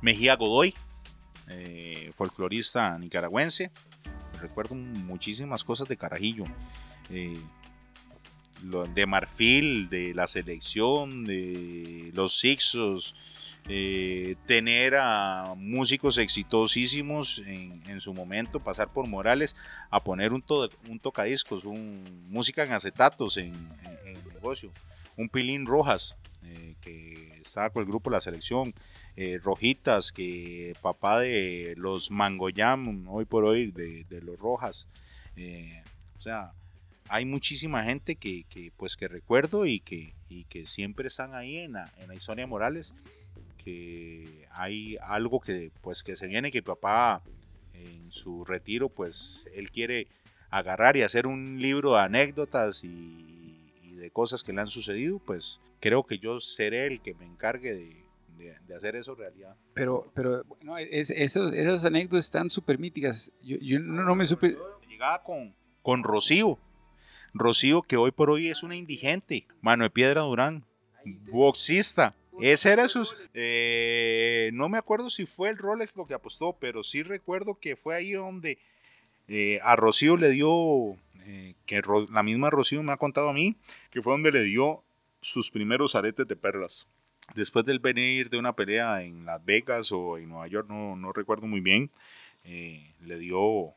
Mejía Godoy, eh, folclorista nicaragüense, recuerdo muchísimas cosas de Carajillo. Eh, de Marfil, de la selección, de los Sixos, eh, tener a músicos exitosísimos en, su momento, pasar por Morales a poner un, to, un tocadiscos, un, música en acetatos en, el negocio, un Pilín Rojas, eh, que estaba con el grupo La Selección, eh, Rojitas, que papá de los Mangoyam, hoy por hoy, de, los Rojas. Eh, o sea, hay muchísima gente que, que, pues, que recuerdo y que, y que siempre están ahí en la, en la Morales, que hay algo que, pues, que se viene, que papá en su retiro, pues él quiere agarrar y hacer un libro de anécdotas y de cosas que le han sucedido, pues creo que yo seré el que me encargue de, de, de, hacer eso realidad. Pero, pero bueno, es, esas anécdotas están súper míticas. Yo, yo no, no, me supe. Llegaba con, con Rocío. Rocío, que hoy por hoy es una indigente. Mano de Piedra Durán. Boxista. Ese era su. Eh, no me acuerdo si fue el Rolex lo que apostó, pero sí recuerdo que fue ahí donde eh, a Rocío le dio. Eh, que la misma Rocío me ha contado a mí, que fue donde le dio sus primeros aretes de perlas después del venir de una pelea en Las Vegas o en Nueva York, no, no recuerdo muy bien, eh, le, dio,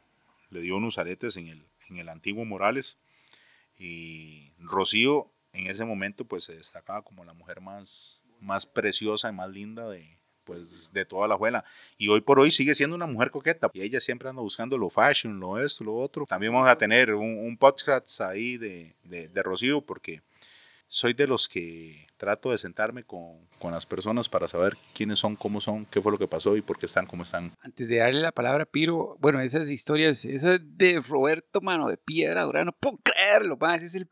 le dio unos aretes en el, en el antiguo Morales. Y Rocío en ese momento pues se destacaba como la mujer más, más preciosa y más linda de, pues de toda la abuela. Y hoy por hoy sigue siendo una mujer coqueta. Y ella siempre anda buscando lo fashion, lo esto, lo otro. También vamos a tener un, un podcast ahí de, de, de Rocío porque soy de los que trato de sentarme con, con, las personas para saber quiénes son, cómo son, qué fue lo que pasó y por qué están como están. Antes de darle la palabra a Piro, bueno, esas historias, esas de Roberto Mano de Piedra Durán, no puedo creerlo, man, es el,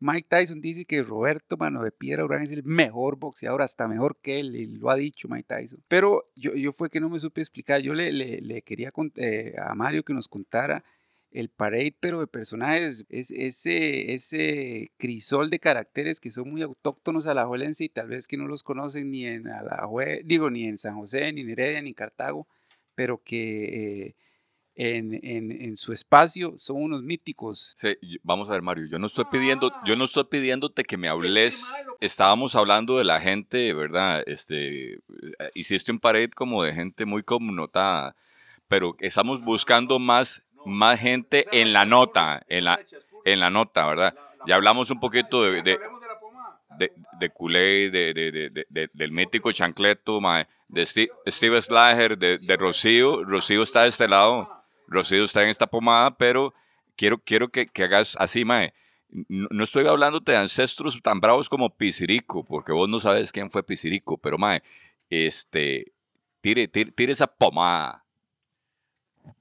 Mike Tyson dice que Roberto Mano de Piedra Durán es el mejor boxeador, hasta mejor que él, y lo ha dicho Mike Tyson. Pero yo, yo fue que no me supe explicar, yo le, le, le quería eh, a Mario que nos contara el parade, pero de personajes, es ese, ese crisol de caracteres que son muy autóctonos a la Alajuelense y tal vez que no los conocen ni en Alajuela, digo, ni en San José, ni en Heredia, ni en Cartago, pero que eh, en, en, en, su espacio son unos míticos. Sí, vamos a ver, Mario, yo no estoy pidiendo, yo no estoy pidiéndote que me hables. Estábamos hablando de la gente, ¿verdad? Este, eh, hiciste un parade como de gente muy connotada, pero estamos buscando más más gente en la nota, en la, en la nota, ¿verdad? Ya hablamos un poquito de, de, de, de Culé, de, de, del mítico Chancleto, de Steve Slager, de, Rocío. Rocío está de este lado, Rocío está en esta pomada, pero quiero, quiero que, que hagas así, mae. No, estoy hablando de ancestros tan bravos como Pisirico, porque vos no sabes quién fue Pisirico, pero mae, este, tire, tire, tire esa pomada.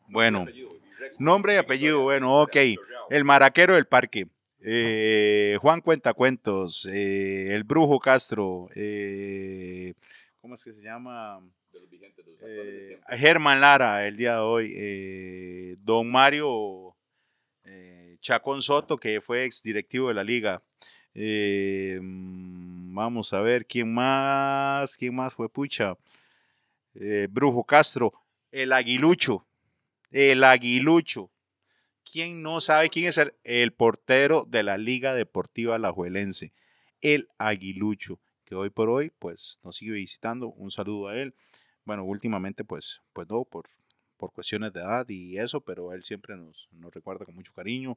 Bueno, Nombre y apellido, bueno, ok. El maraquero del parque. Eh, Juan Cuentacuentos, eh, el Brujo Castro, eh, ¿cómo es que se llama? Eh, Germán Lara, el día de hoy, don Mario Chacón Soto, que fue ex directivo de la liga. vamos a ver quién más, quién más fue Pucha. Brujo Castro, el Aguilucho, el aguilucho. ¿Quién no sabe quién es el, el portero de la Liga Deportiva Alajuelense? El aguilucho, que hoy por hoy pues nos sigue visitando. Un saludo a él. Bueno, últimamente pues, pues no, por, por cuestiones de edad y eso, pero él siempre nos, nos recuerda con mucho cariño.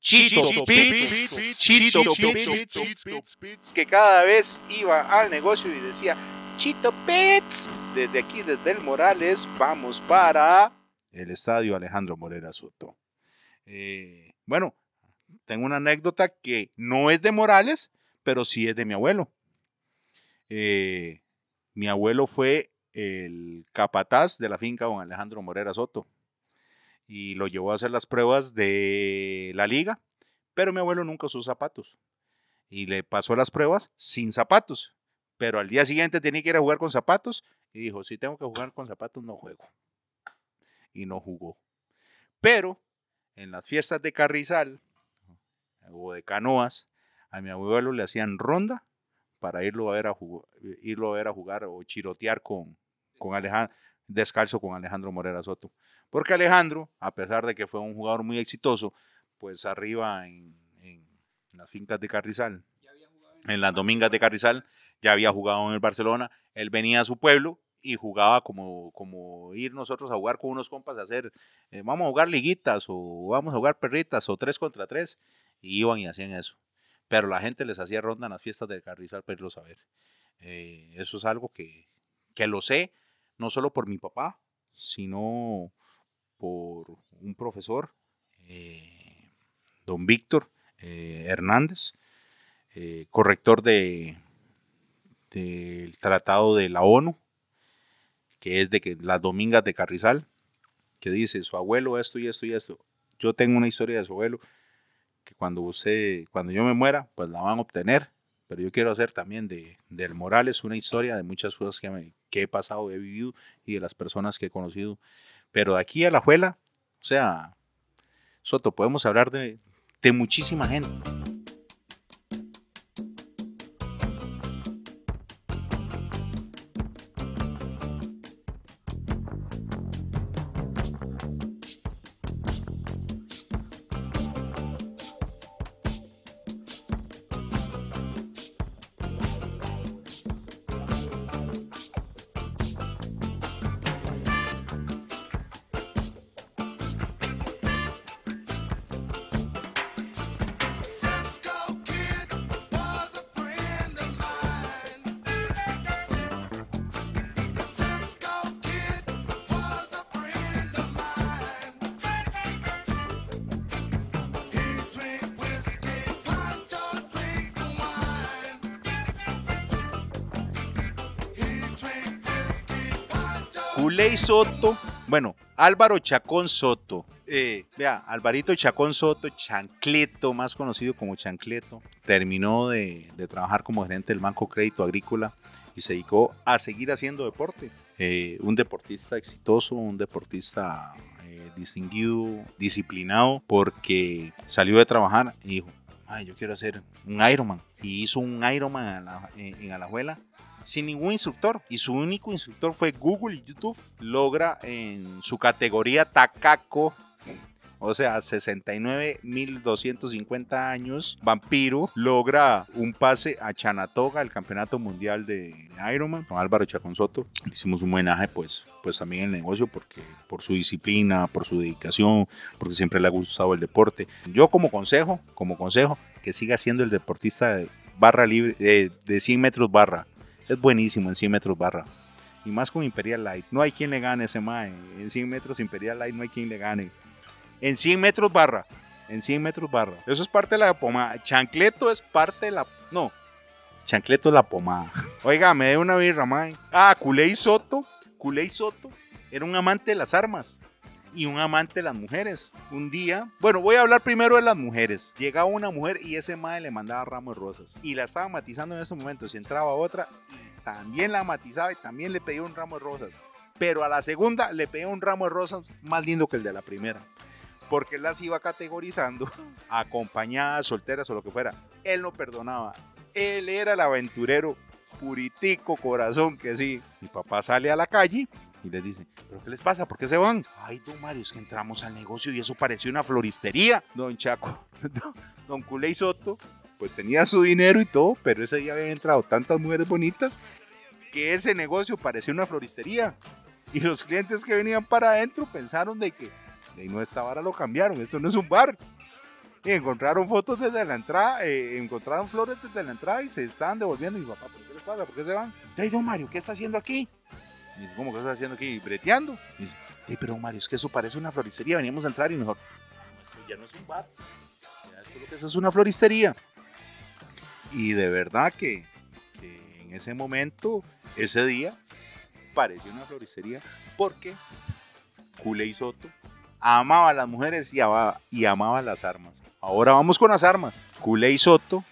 Chito Pits, Chito Pits, que cada vez iba al negocio y decía, Chito Pits, desde aquí, desde el Morales, vamos para el estadio Alejandro Morera Soto. Eh, bueno, tengo una anécdota que no es de Morales, pero sí es de mi abuelo. Eh, mi abuelo fue el capataz de la finca don Alejandro Morera Soto y lo llevó a hacer las pruebas de la liga, pero mi abuelo nunca usó zapatos y le pasó las pruebas sin zapatos, pero al día siguiente tenía que ir a jugar con zapatos y dijo, si tengo que jugar con zapatos no juego. Y no jugó. Pero en las fiestas de Carrizal o de canoas, a mi abuelo le hacían ronda para irlo a ver a, jugar, irlo a, ver a jugar o chirotear con, con descalzo con Alejandro Morera Soto. Porque Alejandro, a pesar de que fue un jugador muy exitoso, pues arriba en las fincas de Carrizal, en las domingas de Carrizal, ya había jugado en el Barcelona, él venía a su pueblo y jugaba como, como ir nosotros a jugar con unos compas a hacer, eh, vamos a jugar liguitas o vamos a jugar perritas o tres contra tres, y iban y hacían eso. Pero la gente les hacía ronda en las fiestas del Carrizal para irlo a ver. Eh, eso es algo que, que lo sé, no solo por mi papá, sino por un profesor, eh, don Víctor Hernández, eh, corrector de del tratado de la ONU, que es de que las domingas de Carrizal, que dice su abuelo esto y esto y esto. Yo tengo una historia de su abuelo que cuando usted, cuando yo me muera, pues la van a obtener. Pero yo quiero hacer también de del Morales una historia de muchas cosas que, que he pasado, he vivido y de las personas que he conocido. Pero de aquí a la juela, o sea, Soto, podemos hablar de, de muchísima gente. Culey Soto, bueno, Álvaro Chacón Soto. Eh, vea, Alvarito Chacón Soto, Chancleto, más conocido como Chancleto, terminó de, trabajar como gerente del Banco Crédito Agrícola y se dedicó a seguir haciendo deporte. Eh, un deportista exitoso, un deportista eh, distinguido, disciplinado, porque salió de trabajar y dijo, Ay, yo quiero hacer un Ironman. Y hizo un Ironman en Alajuela sin ningún instructor. Y su único instructor fue Google y YouTube. Logra en su categoría Takako, o sea, 69.250 años, Vampiro, logra un pase a Chanatoga, el campeonato mundial de Ironman, con Álvaro Chacón Soto. Hicimos un homenaje, pues, pues también el negocio, porque por su disciplina, por su dedicación, porque siempre le ha gustado el deporte. Yo como consejo, como consejo, que siga siendo el deportista de barra de 100 metros barra. Es buenísimo en 100 metros barra. Y más con Imperial Light. No hay quien le gane ese mae. En 100 metros Imperial Light no hay quien le gane. En 100 metros barra. En 100 metros barra. Eso es parte de la pomada. Chancleto es parte de la... No. Chancleto es la pomada. Oiga, me dé una birra, mae. Ah, Culey Soto. Culey Soto era un amante de las armas y un amante de las mujeres. Un día, bueno, voy a hablar primero de las mujeres. Llegaba una mujer y ese madre le mandaba ramos de rosas. Y la estaba matizando en ese momento. Si entraba otra, también la matizaba y también le pedía un ramo de rosas. Pero a la segunda le pedía un ramo de rosas más lindo que el de la primera. Porque él las iba categorizando, acompañadas, solteras o lo que fuera. Él no perdonaba. Él era el aventurero puritico corazón que sí. Mi papá sale a la calle y les dice, ¿pero qué les pasa? ¿Por qué se van? Ay, don Mario, es que entramos al negocio y eso parecía una floristería. Don Chaco, don, Culey Soto, pues tenía su dinero y todo, pero ese día habían entrado tantas mujeres bonitas que ese negocio parecía una floristería. Y los clientes que venían para adentro pensaron de que de no esta vara lo cambiaron, esto no es un bar. Y encontraron fotos desde la entrada, eh, encontraron flores desde la entrada y se estaban devolviendo. Y mi papá, ¿pero qué les pasa? ¿Por qué se van? Ay, don Mario, ¿qué está haciendo aquí? Y dice, ¿cómo que está haciendo aquí? Breteando. Y dice, "Ey, pero Mario, es que eso parece una floristería. Veníamos a entrar y mejor. "No, esto ya no es un bar. Esto es una floristería. Y de verdad que, que en ese momento, ese día, pareció una floristería porque Culey Soto amaba a las mujeres y amaba, y amaba las armas. Ahora vamos con las armas. Culey Soto,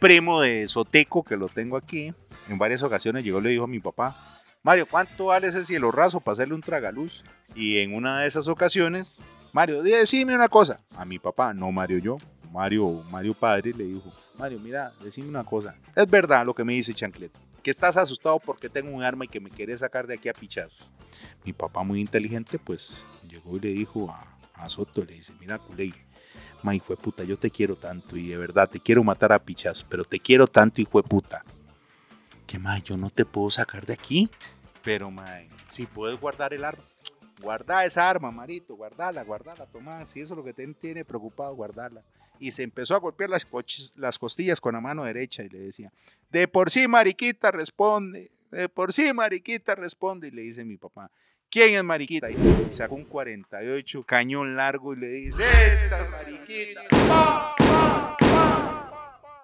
primo de Soteco, que lo tengo aquí, en varias ocasiones llegó y le dijo a mi papá, Mario, ¿cuánto vale ese cielo raso para hacerle un tragaluz? Y en una de esas ocasiones, Mario, decime una cosa. A mi papá, no Mario yo, Mario, Mario padre, le dijo, Mario, mira, decime una cosa. Es verdad lo que me dice Chancleto, que estás asustado porque tengo un arma y que me querés sacar de aquí a pichazos. Mi papá muy inteligente, pues llegó y le dijo a, a Soto, le dice, mira, Culey, ma hijo puta, yo te quiero tanto y de verdad te quiero matar a pichazos, pero te quiero tanto, hijo de puta, que ma, yo no te puedo sacar de aquí. Pero, ma, si puedes guardar el arma, guarda esa arma, Marito, guardala, guardala, toma, si eso es lo que te tiene preocupado, guardarla. Y se empezó a golpear las, costillas con la mano derecha y le decía, de por sí, Mariquita, responde, de por sí, Mariquita, responde. Y le dice mi papá, ¿quién es Mariquita? Y sacó un 48 cañón largo y le dice, esta es Mariquita.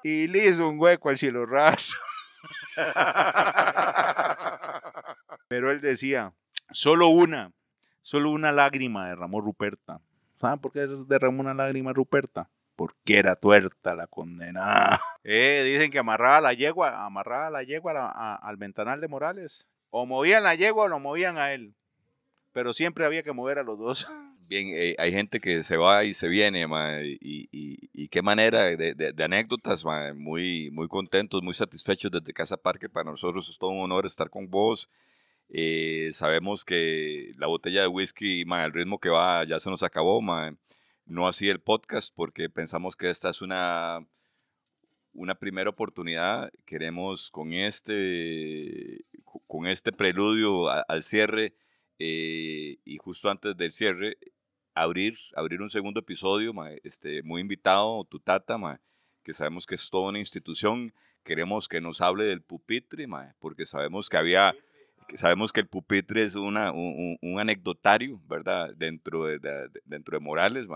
Y le hizo un hueco al cielo raso. Pero él decía, solo una, solo una lágrima derramó Ruperta. ¿Saben por qué derramó una lágrima Ruperta? Porque era tuerta la condenada. Eh, dicen que amarraba la yegua, amarraba la yegua al ventanal de Morales. O movían la yegua o lo movían a él. Pero siempre había que mover a los dos. Bien, eh, hay gente que se va y se viene, ma, y, y- qué manera de, de- anécdotas, ma, muy, muy contentos, muy satisfechos desde Casa Parque. Para nosotros es todo un honor estar con vos. Eh, sabemos que la botella de whisky, ma, el ritmo que va ya se nos acabó, ma. no así el podcast, porque pensamos que esta es una, una primera oportunidad. Queremos con este, con este preludio al cierre eh, y justo antes del cierre, abrir, abrir un segundo episodio, este, muy invitado, tu tata, ma, que sabemos que es toda una institución. Queremos que nos hable del pupitre, porque sabemos que había, sabemos que el pupitre es una, un, anecdotario, ¿verdad? Dentro de, de- de- dentro de Morales.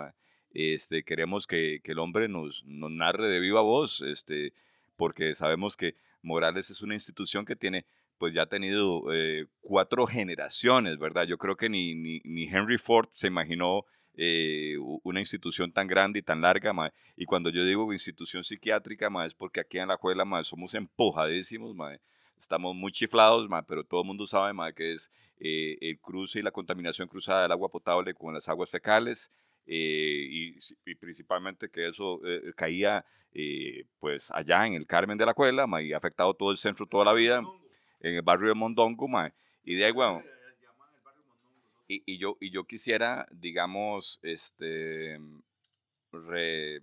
Este, queremos que, que el hombre nos, nos narre de viva voz, este, porque sabemos que Morales es una institución que tiene pues ya ha tenido eh, cuatro generaciones, ¿verdad? Yo creo que ni, ni, ni Henry Ford se imaginó eh, una institución tan grande y tan larga, ma, y cuando yo digo institución psiquiátrica, ma, es porque aquí en la escuela ma, somos empujadísimos, ma, estamos muy chiflados, ma, pero todo el mundo sabe ma, que es eh, el cruce y la contaminación cruzada del agua potable con las aguas fecales, y, principalmente que eso caía pues allá en el Carmen de la Cuela, y ha afectado todo el centro toda la vida, en el barrio de Mondongo, ma, y de ahí, bueno, y, y, yo, y yo quisiera, digamos, este, re,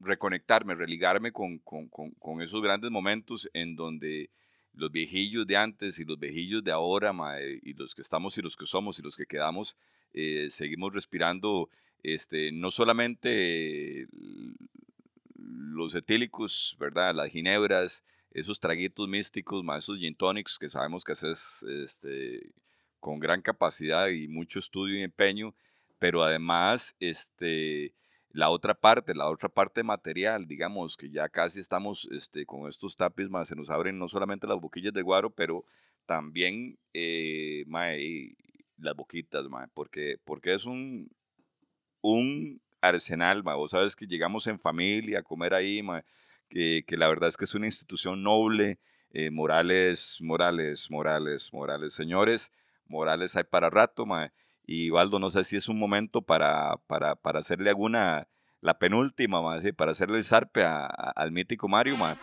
reconectarme, religarme con, con, con, con, esos grandes momentos en donde los viejillos de antes y los viejillos de ahora, mae, y los que estamos y los que somos y los que quedamos, eh, seguimos respirando este, no solamente los etílicos, ¿verdad? Las ginebras, esos traguitos místicos, más esos gin tonics que sabemos que haces este, con gran capacidad y mucho estudio y empeño, pero además este, la otra parte, la otra parte material, digamos que ya casi estamos este, con estos tapis, más se nos abren no solamente las boquillas de guaro, pero también eh, las boquitas, mae, porque, porque es un, un arsenal, mae. vos sabes que llegamos en familia a comer ahí, mae, que, la verdad es que es una institución noble, eh, morales, morales, morales, morales. Señores, Morales hay para rato. Y Valdo, no sé si es un momento para, para, para hacerle alguna, la penúltima, mae, ¿sí? para hacerle el zarpe a, al mítico Mario, mae.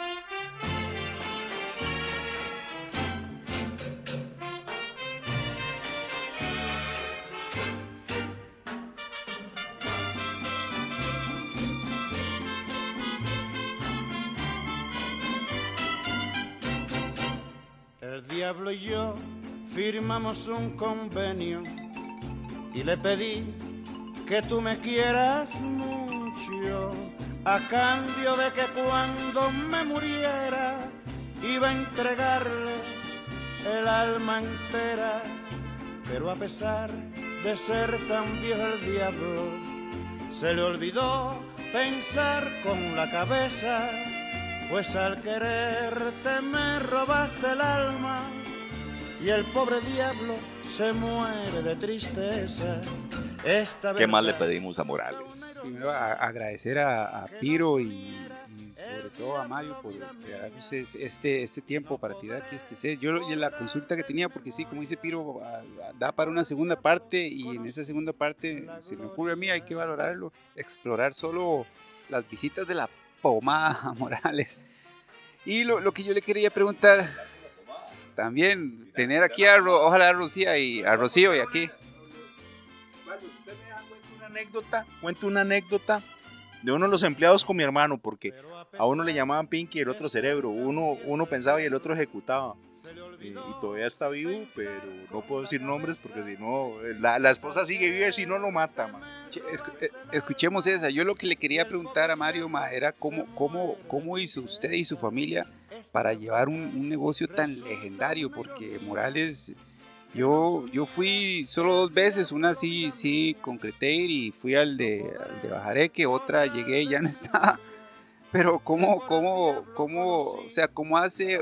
Y yo firmamos un convenio y le pedí que tú me quieras mucho a cambio de que cuando me muriera iba a entregarle el alma entera. Pero a pesar de ser tan viejo el diablo se le olvidó pensar con la cabeza pues al quererte me robaste el alma y el pobre diablo se muere de tristeza. Esta ¿Qué más le pedimos a Morales? Primero a, agradecer a, a Piro y, y, sobre todo a Mario por regalarnos este, este tiempo para tirar aquí este set. Yo la consulta que tenía, porque sí, como dice Piro, da para una segunda parte y en esa segunda parte se me ocurre a mí, hay que valorarlo, explorar solo las visitas de la pomada a Morales. Y lo, lo que yo le quería preguntar también tener aquí a ojalá a Rocío y a Rocío y aquí. usted me da cuenta una anécdota, cuento una anécdota de uno de los empleados con mi hermano, porque a uno le llamaban Pinky y el otro cerebro, uno, uno pensaba y el otro ejecutaba. Y, y todavía está vivo, pero no puedo decir nombres porque si no, la, la esposa sigue viva y si no lo mata. Man. Escuchemos esa. Yo lo que le quería preguntar a Mario ma, era cómo, cómo, cómo hizo usted y su familia para llevar un, negocio tan legendario, porque Morales, yo, yo fui solo dos veces, una sí, sí concreté y fui al de, al de Bajareque, otra llegué y ya no estaba. Pero cómo, cómo, cómo, o sea, cómo hace,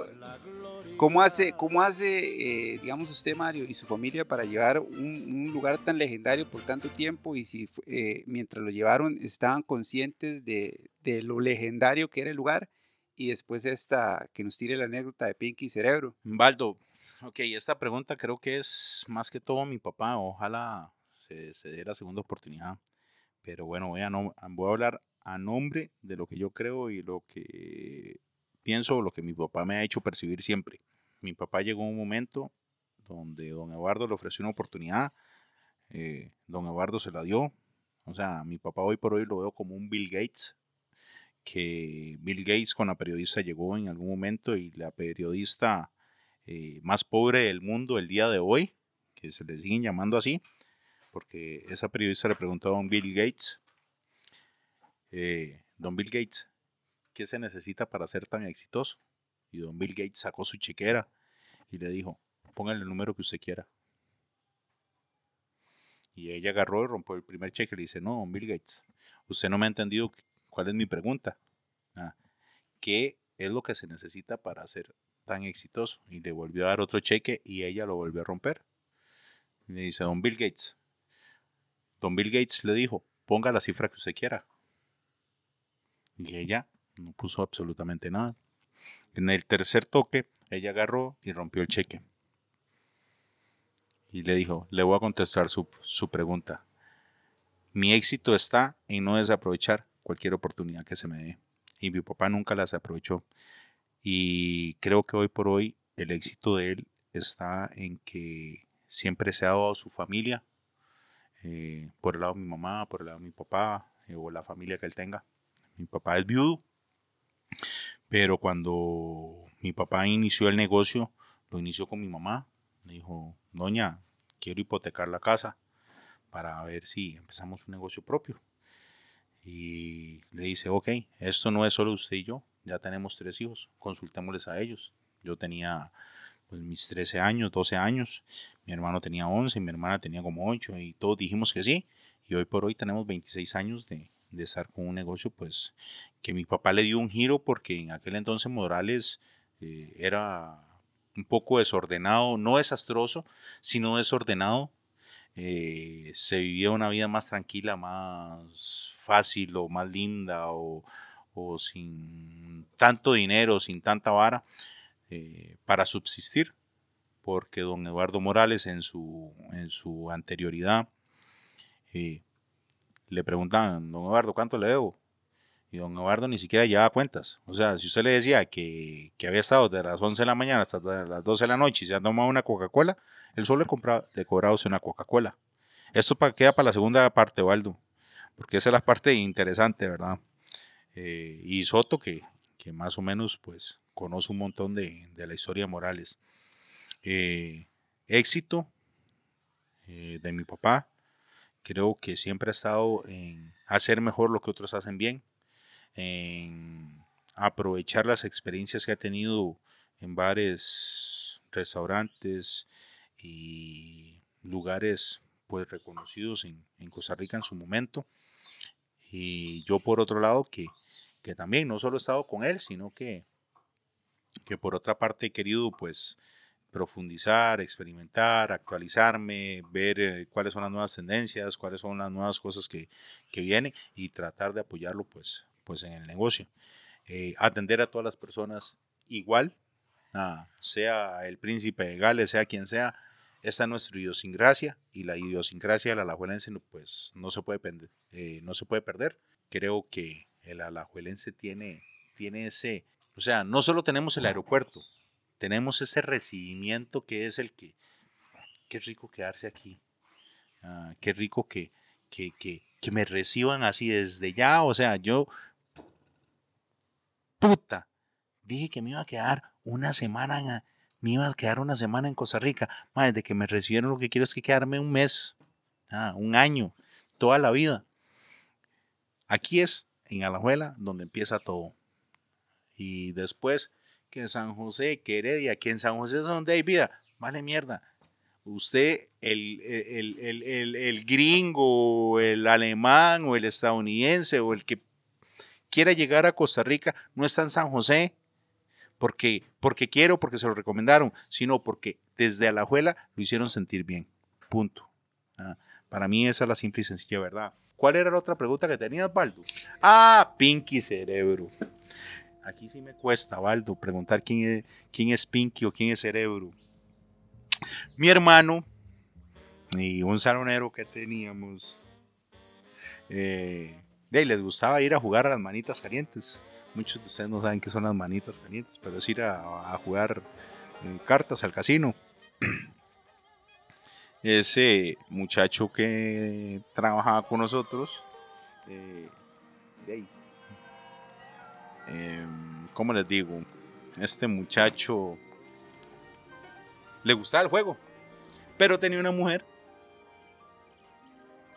cómo hace, cómo hace, eh, digamos usted Mario y su familia para llevar un, un lugar tan legendario por tanto tiempo y si eh, mientras lo llevaron estaban conscientes de, de lo legendario que era el lugar y después esta que nos tire la anécdota de Pinky Cerebro. Baldo, ok, esta pregunta creo que es más que todo mi papá, ojalá se, dé la segunda oportunidad, pero bueno, voy a, no, voy a hablar a nombre de lo que yo creo y lo que pienso, lo que mi papá me ha hecho percibir siempre. Mi papá llegó a un momento donde don Eduardo le ofreció una oportunidad, eh, don Eduardo se la dio, o sea, mi papá hoy por hoy lo veo como un Bill Gates que Bill Gates con la periodista llegó en algún momento y la periodista eh, más pobre del mundo el día de hoy, que se le siguen llamando así, porque esa periodista le preguntó a don Bill Gates, eh, don Bill Gates, ¿qué se necesita para ser tan exitoso? Y don Bill Gates sacó su chequera y le dijo, póngale el número que usted quiera. Y ella agarró y rompió el primer cheque y le dice, no, don Bill Gates, usted no me ha entendido ¿Cuál es mi pregunta? Ah, ¿Qué es lo que se necesita para ser tan exitoso. Y le volvió a dar otro cheque y ella lo volvió a romper. Le dice, don Bill Gates. Don Bill Gates le dijo, ponga la cifra que usted quiera. Y ella no puso absolutamente nada. En el tercer toque, ella agarró y rompió el cheque. Y le dijo, le voy a contestar su, su pregunta. Mi éxito está en no desaprovechar cualquier oportunidad que se me dé. Y mi papá nunca las aprovechó. Y creo que hoy por hoy el éxito de él está en que siempre se ha dado su familia, eh, por el lado de mi mamá, por el lado de mi papá, eh, o la familia que él tenga. Mi papá es viudo, pero cuando mi papá inició el negocio, lo inició con mi mamá. Me dijo, doña, quiero hipotecar la casa para ver si empezamos un negocio propio. Y le dice, ok, esto no es solo usted y yo, ya tenemos tres hijos, consultémosles a ellos. Yo tenía pues, mis 13 años, 12 años, mi hermano tenía 11, mi hermana tenía como 8 y todos dijimos que sí. Y hoy por hoy tenemos 26 años de, de estar con un negocio, pues que mi papá le dio un giro porque en aquel entonces Morales eh, era un poco desordenado, no desastroso, sino desordenado. Eh, se vivía una vida más tranquila, más fácil o más linda o, sin tanto dinero, sin tanta vara eh, para subsistir, porque don Eduardo Morales en su, en su anterioridad le preguntaban, don Eduardo, ¿cuánto le debo? Y don Eduardo ni siquiera llevaba cuentas. O sea, si usted le decía que, había estado de las 11 de la mañana hasta las 12 de la noche y se ha tomado una Coca-Cola, él solo le, compraba, le cobraba una Coca-Cola. Esto para, queda para la segunda parte, Waldo, porque esa es la parte interesante, ¿verdad? Eh, y Soto, que, que, más o menos pues conoce un montón de, la historia de Morales. Eh, éxito eh, de mi papá, creo que siempre ha estado en hacer mejor lo que otros hacen bien en aprovechar las experiencias que ha tenido en bares, restaurantes y lugares pues reconocidos en, Costa Rica en su momento. Y yo por otro lado que, que también no solo he estado con él, sino que, que por otra parte he querido pues profundizar, experimentar, actualizarme, ver eh, cuáles son las nuevas tendencias, cuáles son las nuevas cosas que, que vienen y tratar de apoyarlo pues pues en el negocio. Eh, atender a todas las personas igual, sea el príncipe de Gales, sea quien sea, esta es nuestra idiosincrasia y la idiosincrasia del alajuelense pues no se puede, eh, no se puede perder. Creo que el alajuelense tiene, tiene ese, o sea, no solo tenemos el aeropuerto, tenemos ese recibimiento que es el que, qué rico quedarse aquí, ah, qué rico que, que, que, que me reciban así desde ya, o sea, yo puta, dije que me iba a quedar una semana en, me iba a quedar una semana en Costa Rica. Más de que me recibieron lo que quiero es que quedarme un mes, un año, toda la vida. Aquí es en Alajuela donde empieza todo. Y después que San José, que Heredia, que en San José es donde hay vida, vale mierda. Usted, el, el, el, el gringo, el alemán o el estadounidense o el que quiera llegar a Costa Rica no está en San José porque, porque quiero, porque se lo recomendaron, sino porque desde Alajuela lo hicieron sentir bien. Punto. Ah, para mí esa es la simple y sencilla verdad. ¿Cuál era la otra pregunta que tenías, Baldo? Ah, Pinky Cerebro. Aquí sí me cuesta, Baldo, preguntar quién es, quién es Pinky o quién es Cerebro. Mi hermano y un salonero que teníamos eh, de les gustaba ir a jugar a las manitas calientes. Muchos de ustedes no saben qué son las manitas calientes, pero es ir a, jugar eh, cartas al casino. Ese muchacho que trabajaba con nosotros, eh, em, ¿cómo les digo? Este muchacho le gustaba el juego, pero tenía una mujer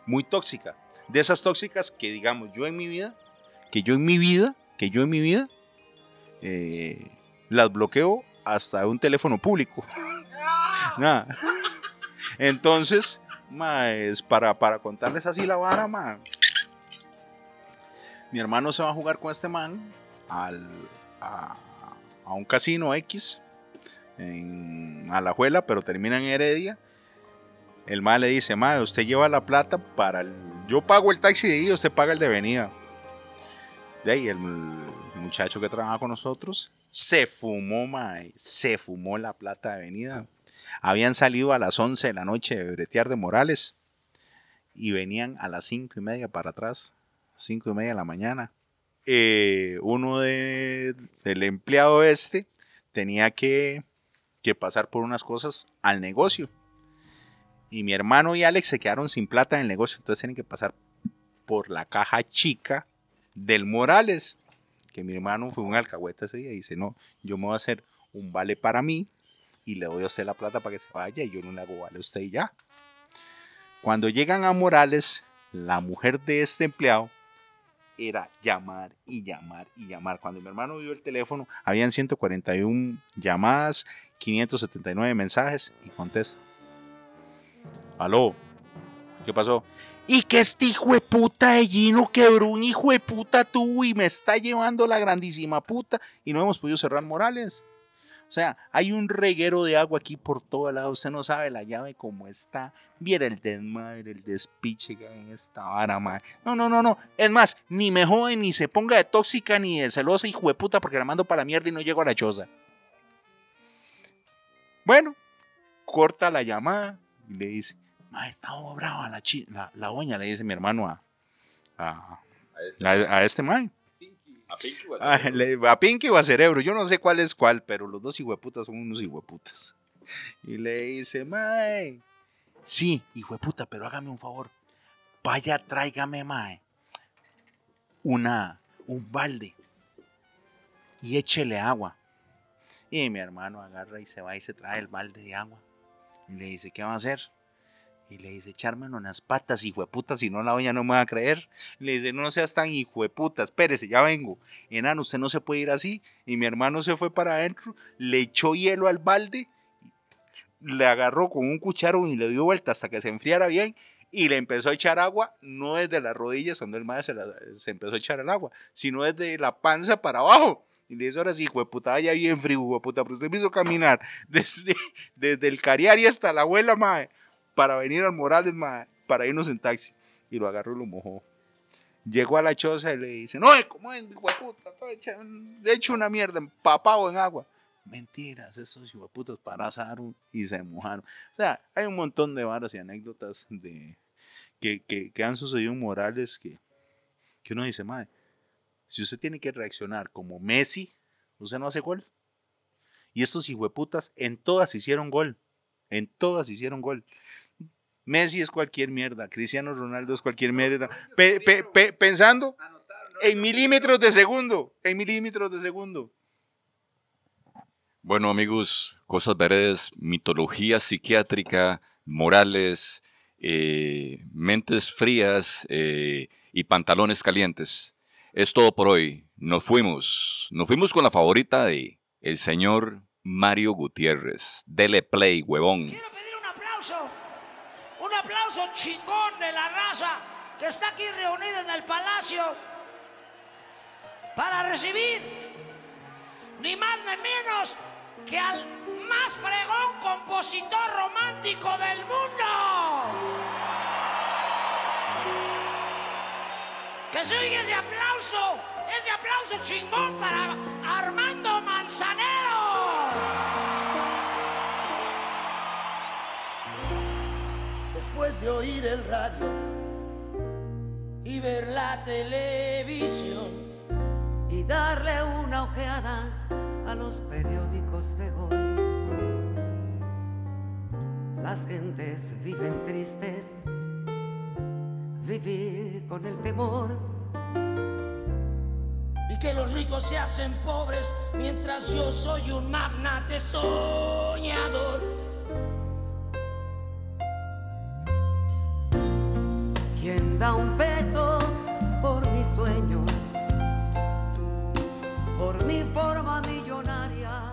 muy tóxica de esas tóxicas que digamos yo en mi vida, que yo en mi vida, que yo en mi vida, eh, las bloqueo hasta un teléfono público. Nada. Entonces, es para, para contarles así la vara, mi hermano se va a jugar con este man al, a, a un casino X en Alajuela, pero termina en Heredia. El mae le dice, mae, usted lleva la plata para el... Yo pago el taxi de ida, usted paga el de venida. De ahí el muchacho que trabaja con nosotros se fumó, mae, se fumó la plata de venida. Habían salido a las 11 de la noche de bretear de Morales y venían a las 5 y media para atrás, 5 y media de la mañana. Eh, uno de, del empleado este tenía que, que pasar por unas cosas al negocio. Y mi hermano y Alex se quedaron sin plata en el negocio, entonces tienen que pasar por la caja chica del Morales. Que mi hermano fue un alcahueta ese día y dice, no, yo me voy a hacer un vale para mí y le doy a usted la plata para que se vaya y yo no le hago vale a usted y ya. Cuando llegan a Morales, la mujer de este empleado era llamar y llamar y llamar. Cuando mi hermano vio el teléfono, habían 141 llamadas, 579 mensajes y contesta. Aló, ¿qué pasó? Y que este hijo de puta de Gino quebró un hijo de puta tú y me está llevando la grandísima puta y no hemos podido cerrar Morales. O sea, hay un reguero de agua aquí por todo lado. Usted no sabe la llave cómo está. Viera el desmadre, el despiche que hay en esta vara, madre. No, no, no, no. Es más, ni me jode, ni se ponga de tóxica, ni de celosa, hijo de puta, porque la mando para la mierda y no llego a la choza. Bueno, corta la llamada y le dice, ma, está brava la, chi la, la oña, le dice mi hermano a, a, a, a este man. A Pinky o a Ah, le- a Pinky o a Cerebro, yo no sé cuál es cuál, pero los dos hijueputas son unos hijueputas. Y le dice, mae, sí, hijueputa, pero hágame un favor. Vaya, tráigame, mae, una, un balde y échele agua. Y mi hermano agarra y se va y se trae el balde de agua. Y le dice, ¿qué va a hacer? Y le dice, echármelo en las patas, hijueputa, si no la doña no me va a creer. Le dice, no seas tan hijueputa, espérese, ya vengo. Enano, usted no se puede ir así. Y mi hermano se fue para adentro, le echó hielo al balde, le agarró con un cucharo y le dio vuelta hasta que se enfriara bien. Y le empezó a echar agua, no desde las rodillas, donde el madre se, empezó a echar el agua, sino desde la panza para abajo. Y le dice, ahora sí, hijueputa, ya bien frío, hijueputa, pero usted me hizo caminar desde, desde el Cariari hasta la abuela, mae, para venir al Morales, mae, para irnos en taxi. Y lo agarró y lo mojó. Llegó a la choza y le dice, no, ¿cómo es, hijueputa? Todo hecho, una mierda, empapado en agua. Mentiras, esos hijueputas parazaron y se mojaron. O sea, hay un montón de varas y anécdotas de, que, que, que han sucedido en Morales que, que uno dice, madre, si usted tiene que reaccionar como Messi, usted no hace gol. Y estos hijueputas en todas hicieron gol. En todas hicieron gol. Messi es cualquier mierda, Cristiano Ronaldo es cualquier mierda. Pe- pe- pe- pensando en milímetros de segundo, en milímetros de segundo. Bueno, amigos, cosas veredes, mitología psiquiátrica, morales, eh, mentes frías eh, y pantalones calientes. Es todo por hoy. Nos fuimos. Nos fuimos con la favorita de el señor Mario Gutiérrez. Dele play, huevón. Quiero pedir un aplauso, un aplauso chingón de la raza que está aquí reunida en el palacio para recibir ni más ni menos que al más fregón compositor romántico del mundo. Que se oiga ese aplauso, ese aplauso chingón para Armando Manzanero. De oír el radio y ver la televisión y darle una ojeada a los periódicos de hoy. Las gentes viven tristes, vivir con el temor. y que los ricos se hacen pobres mientras yo soy un magnate soñador. ¿Quién da un peso por mis sueños? Por mi forma millonaria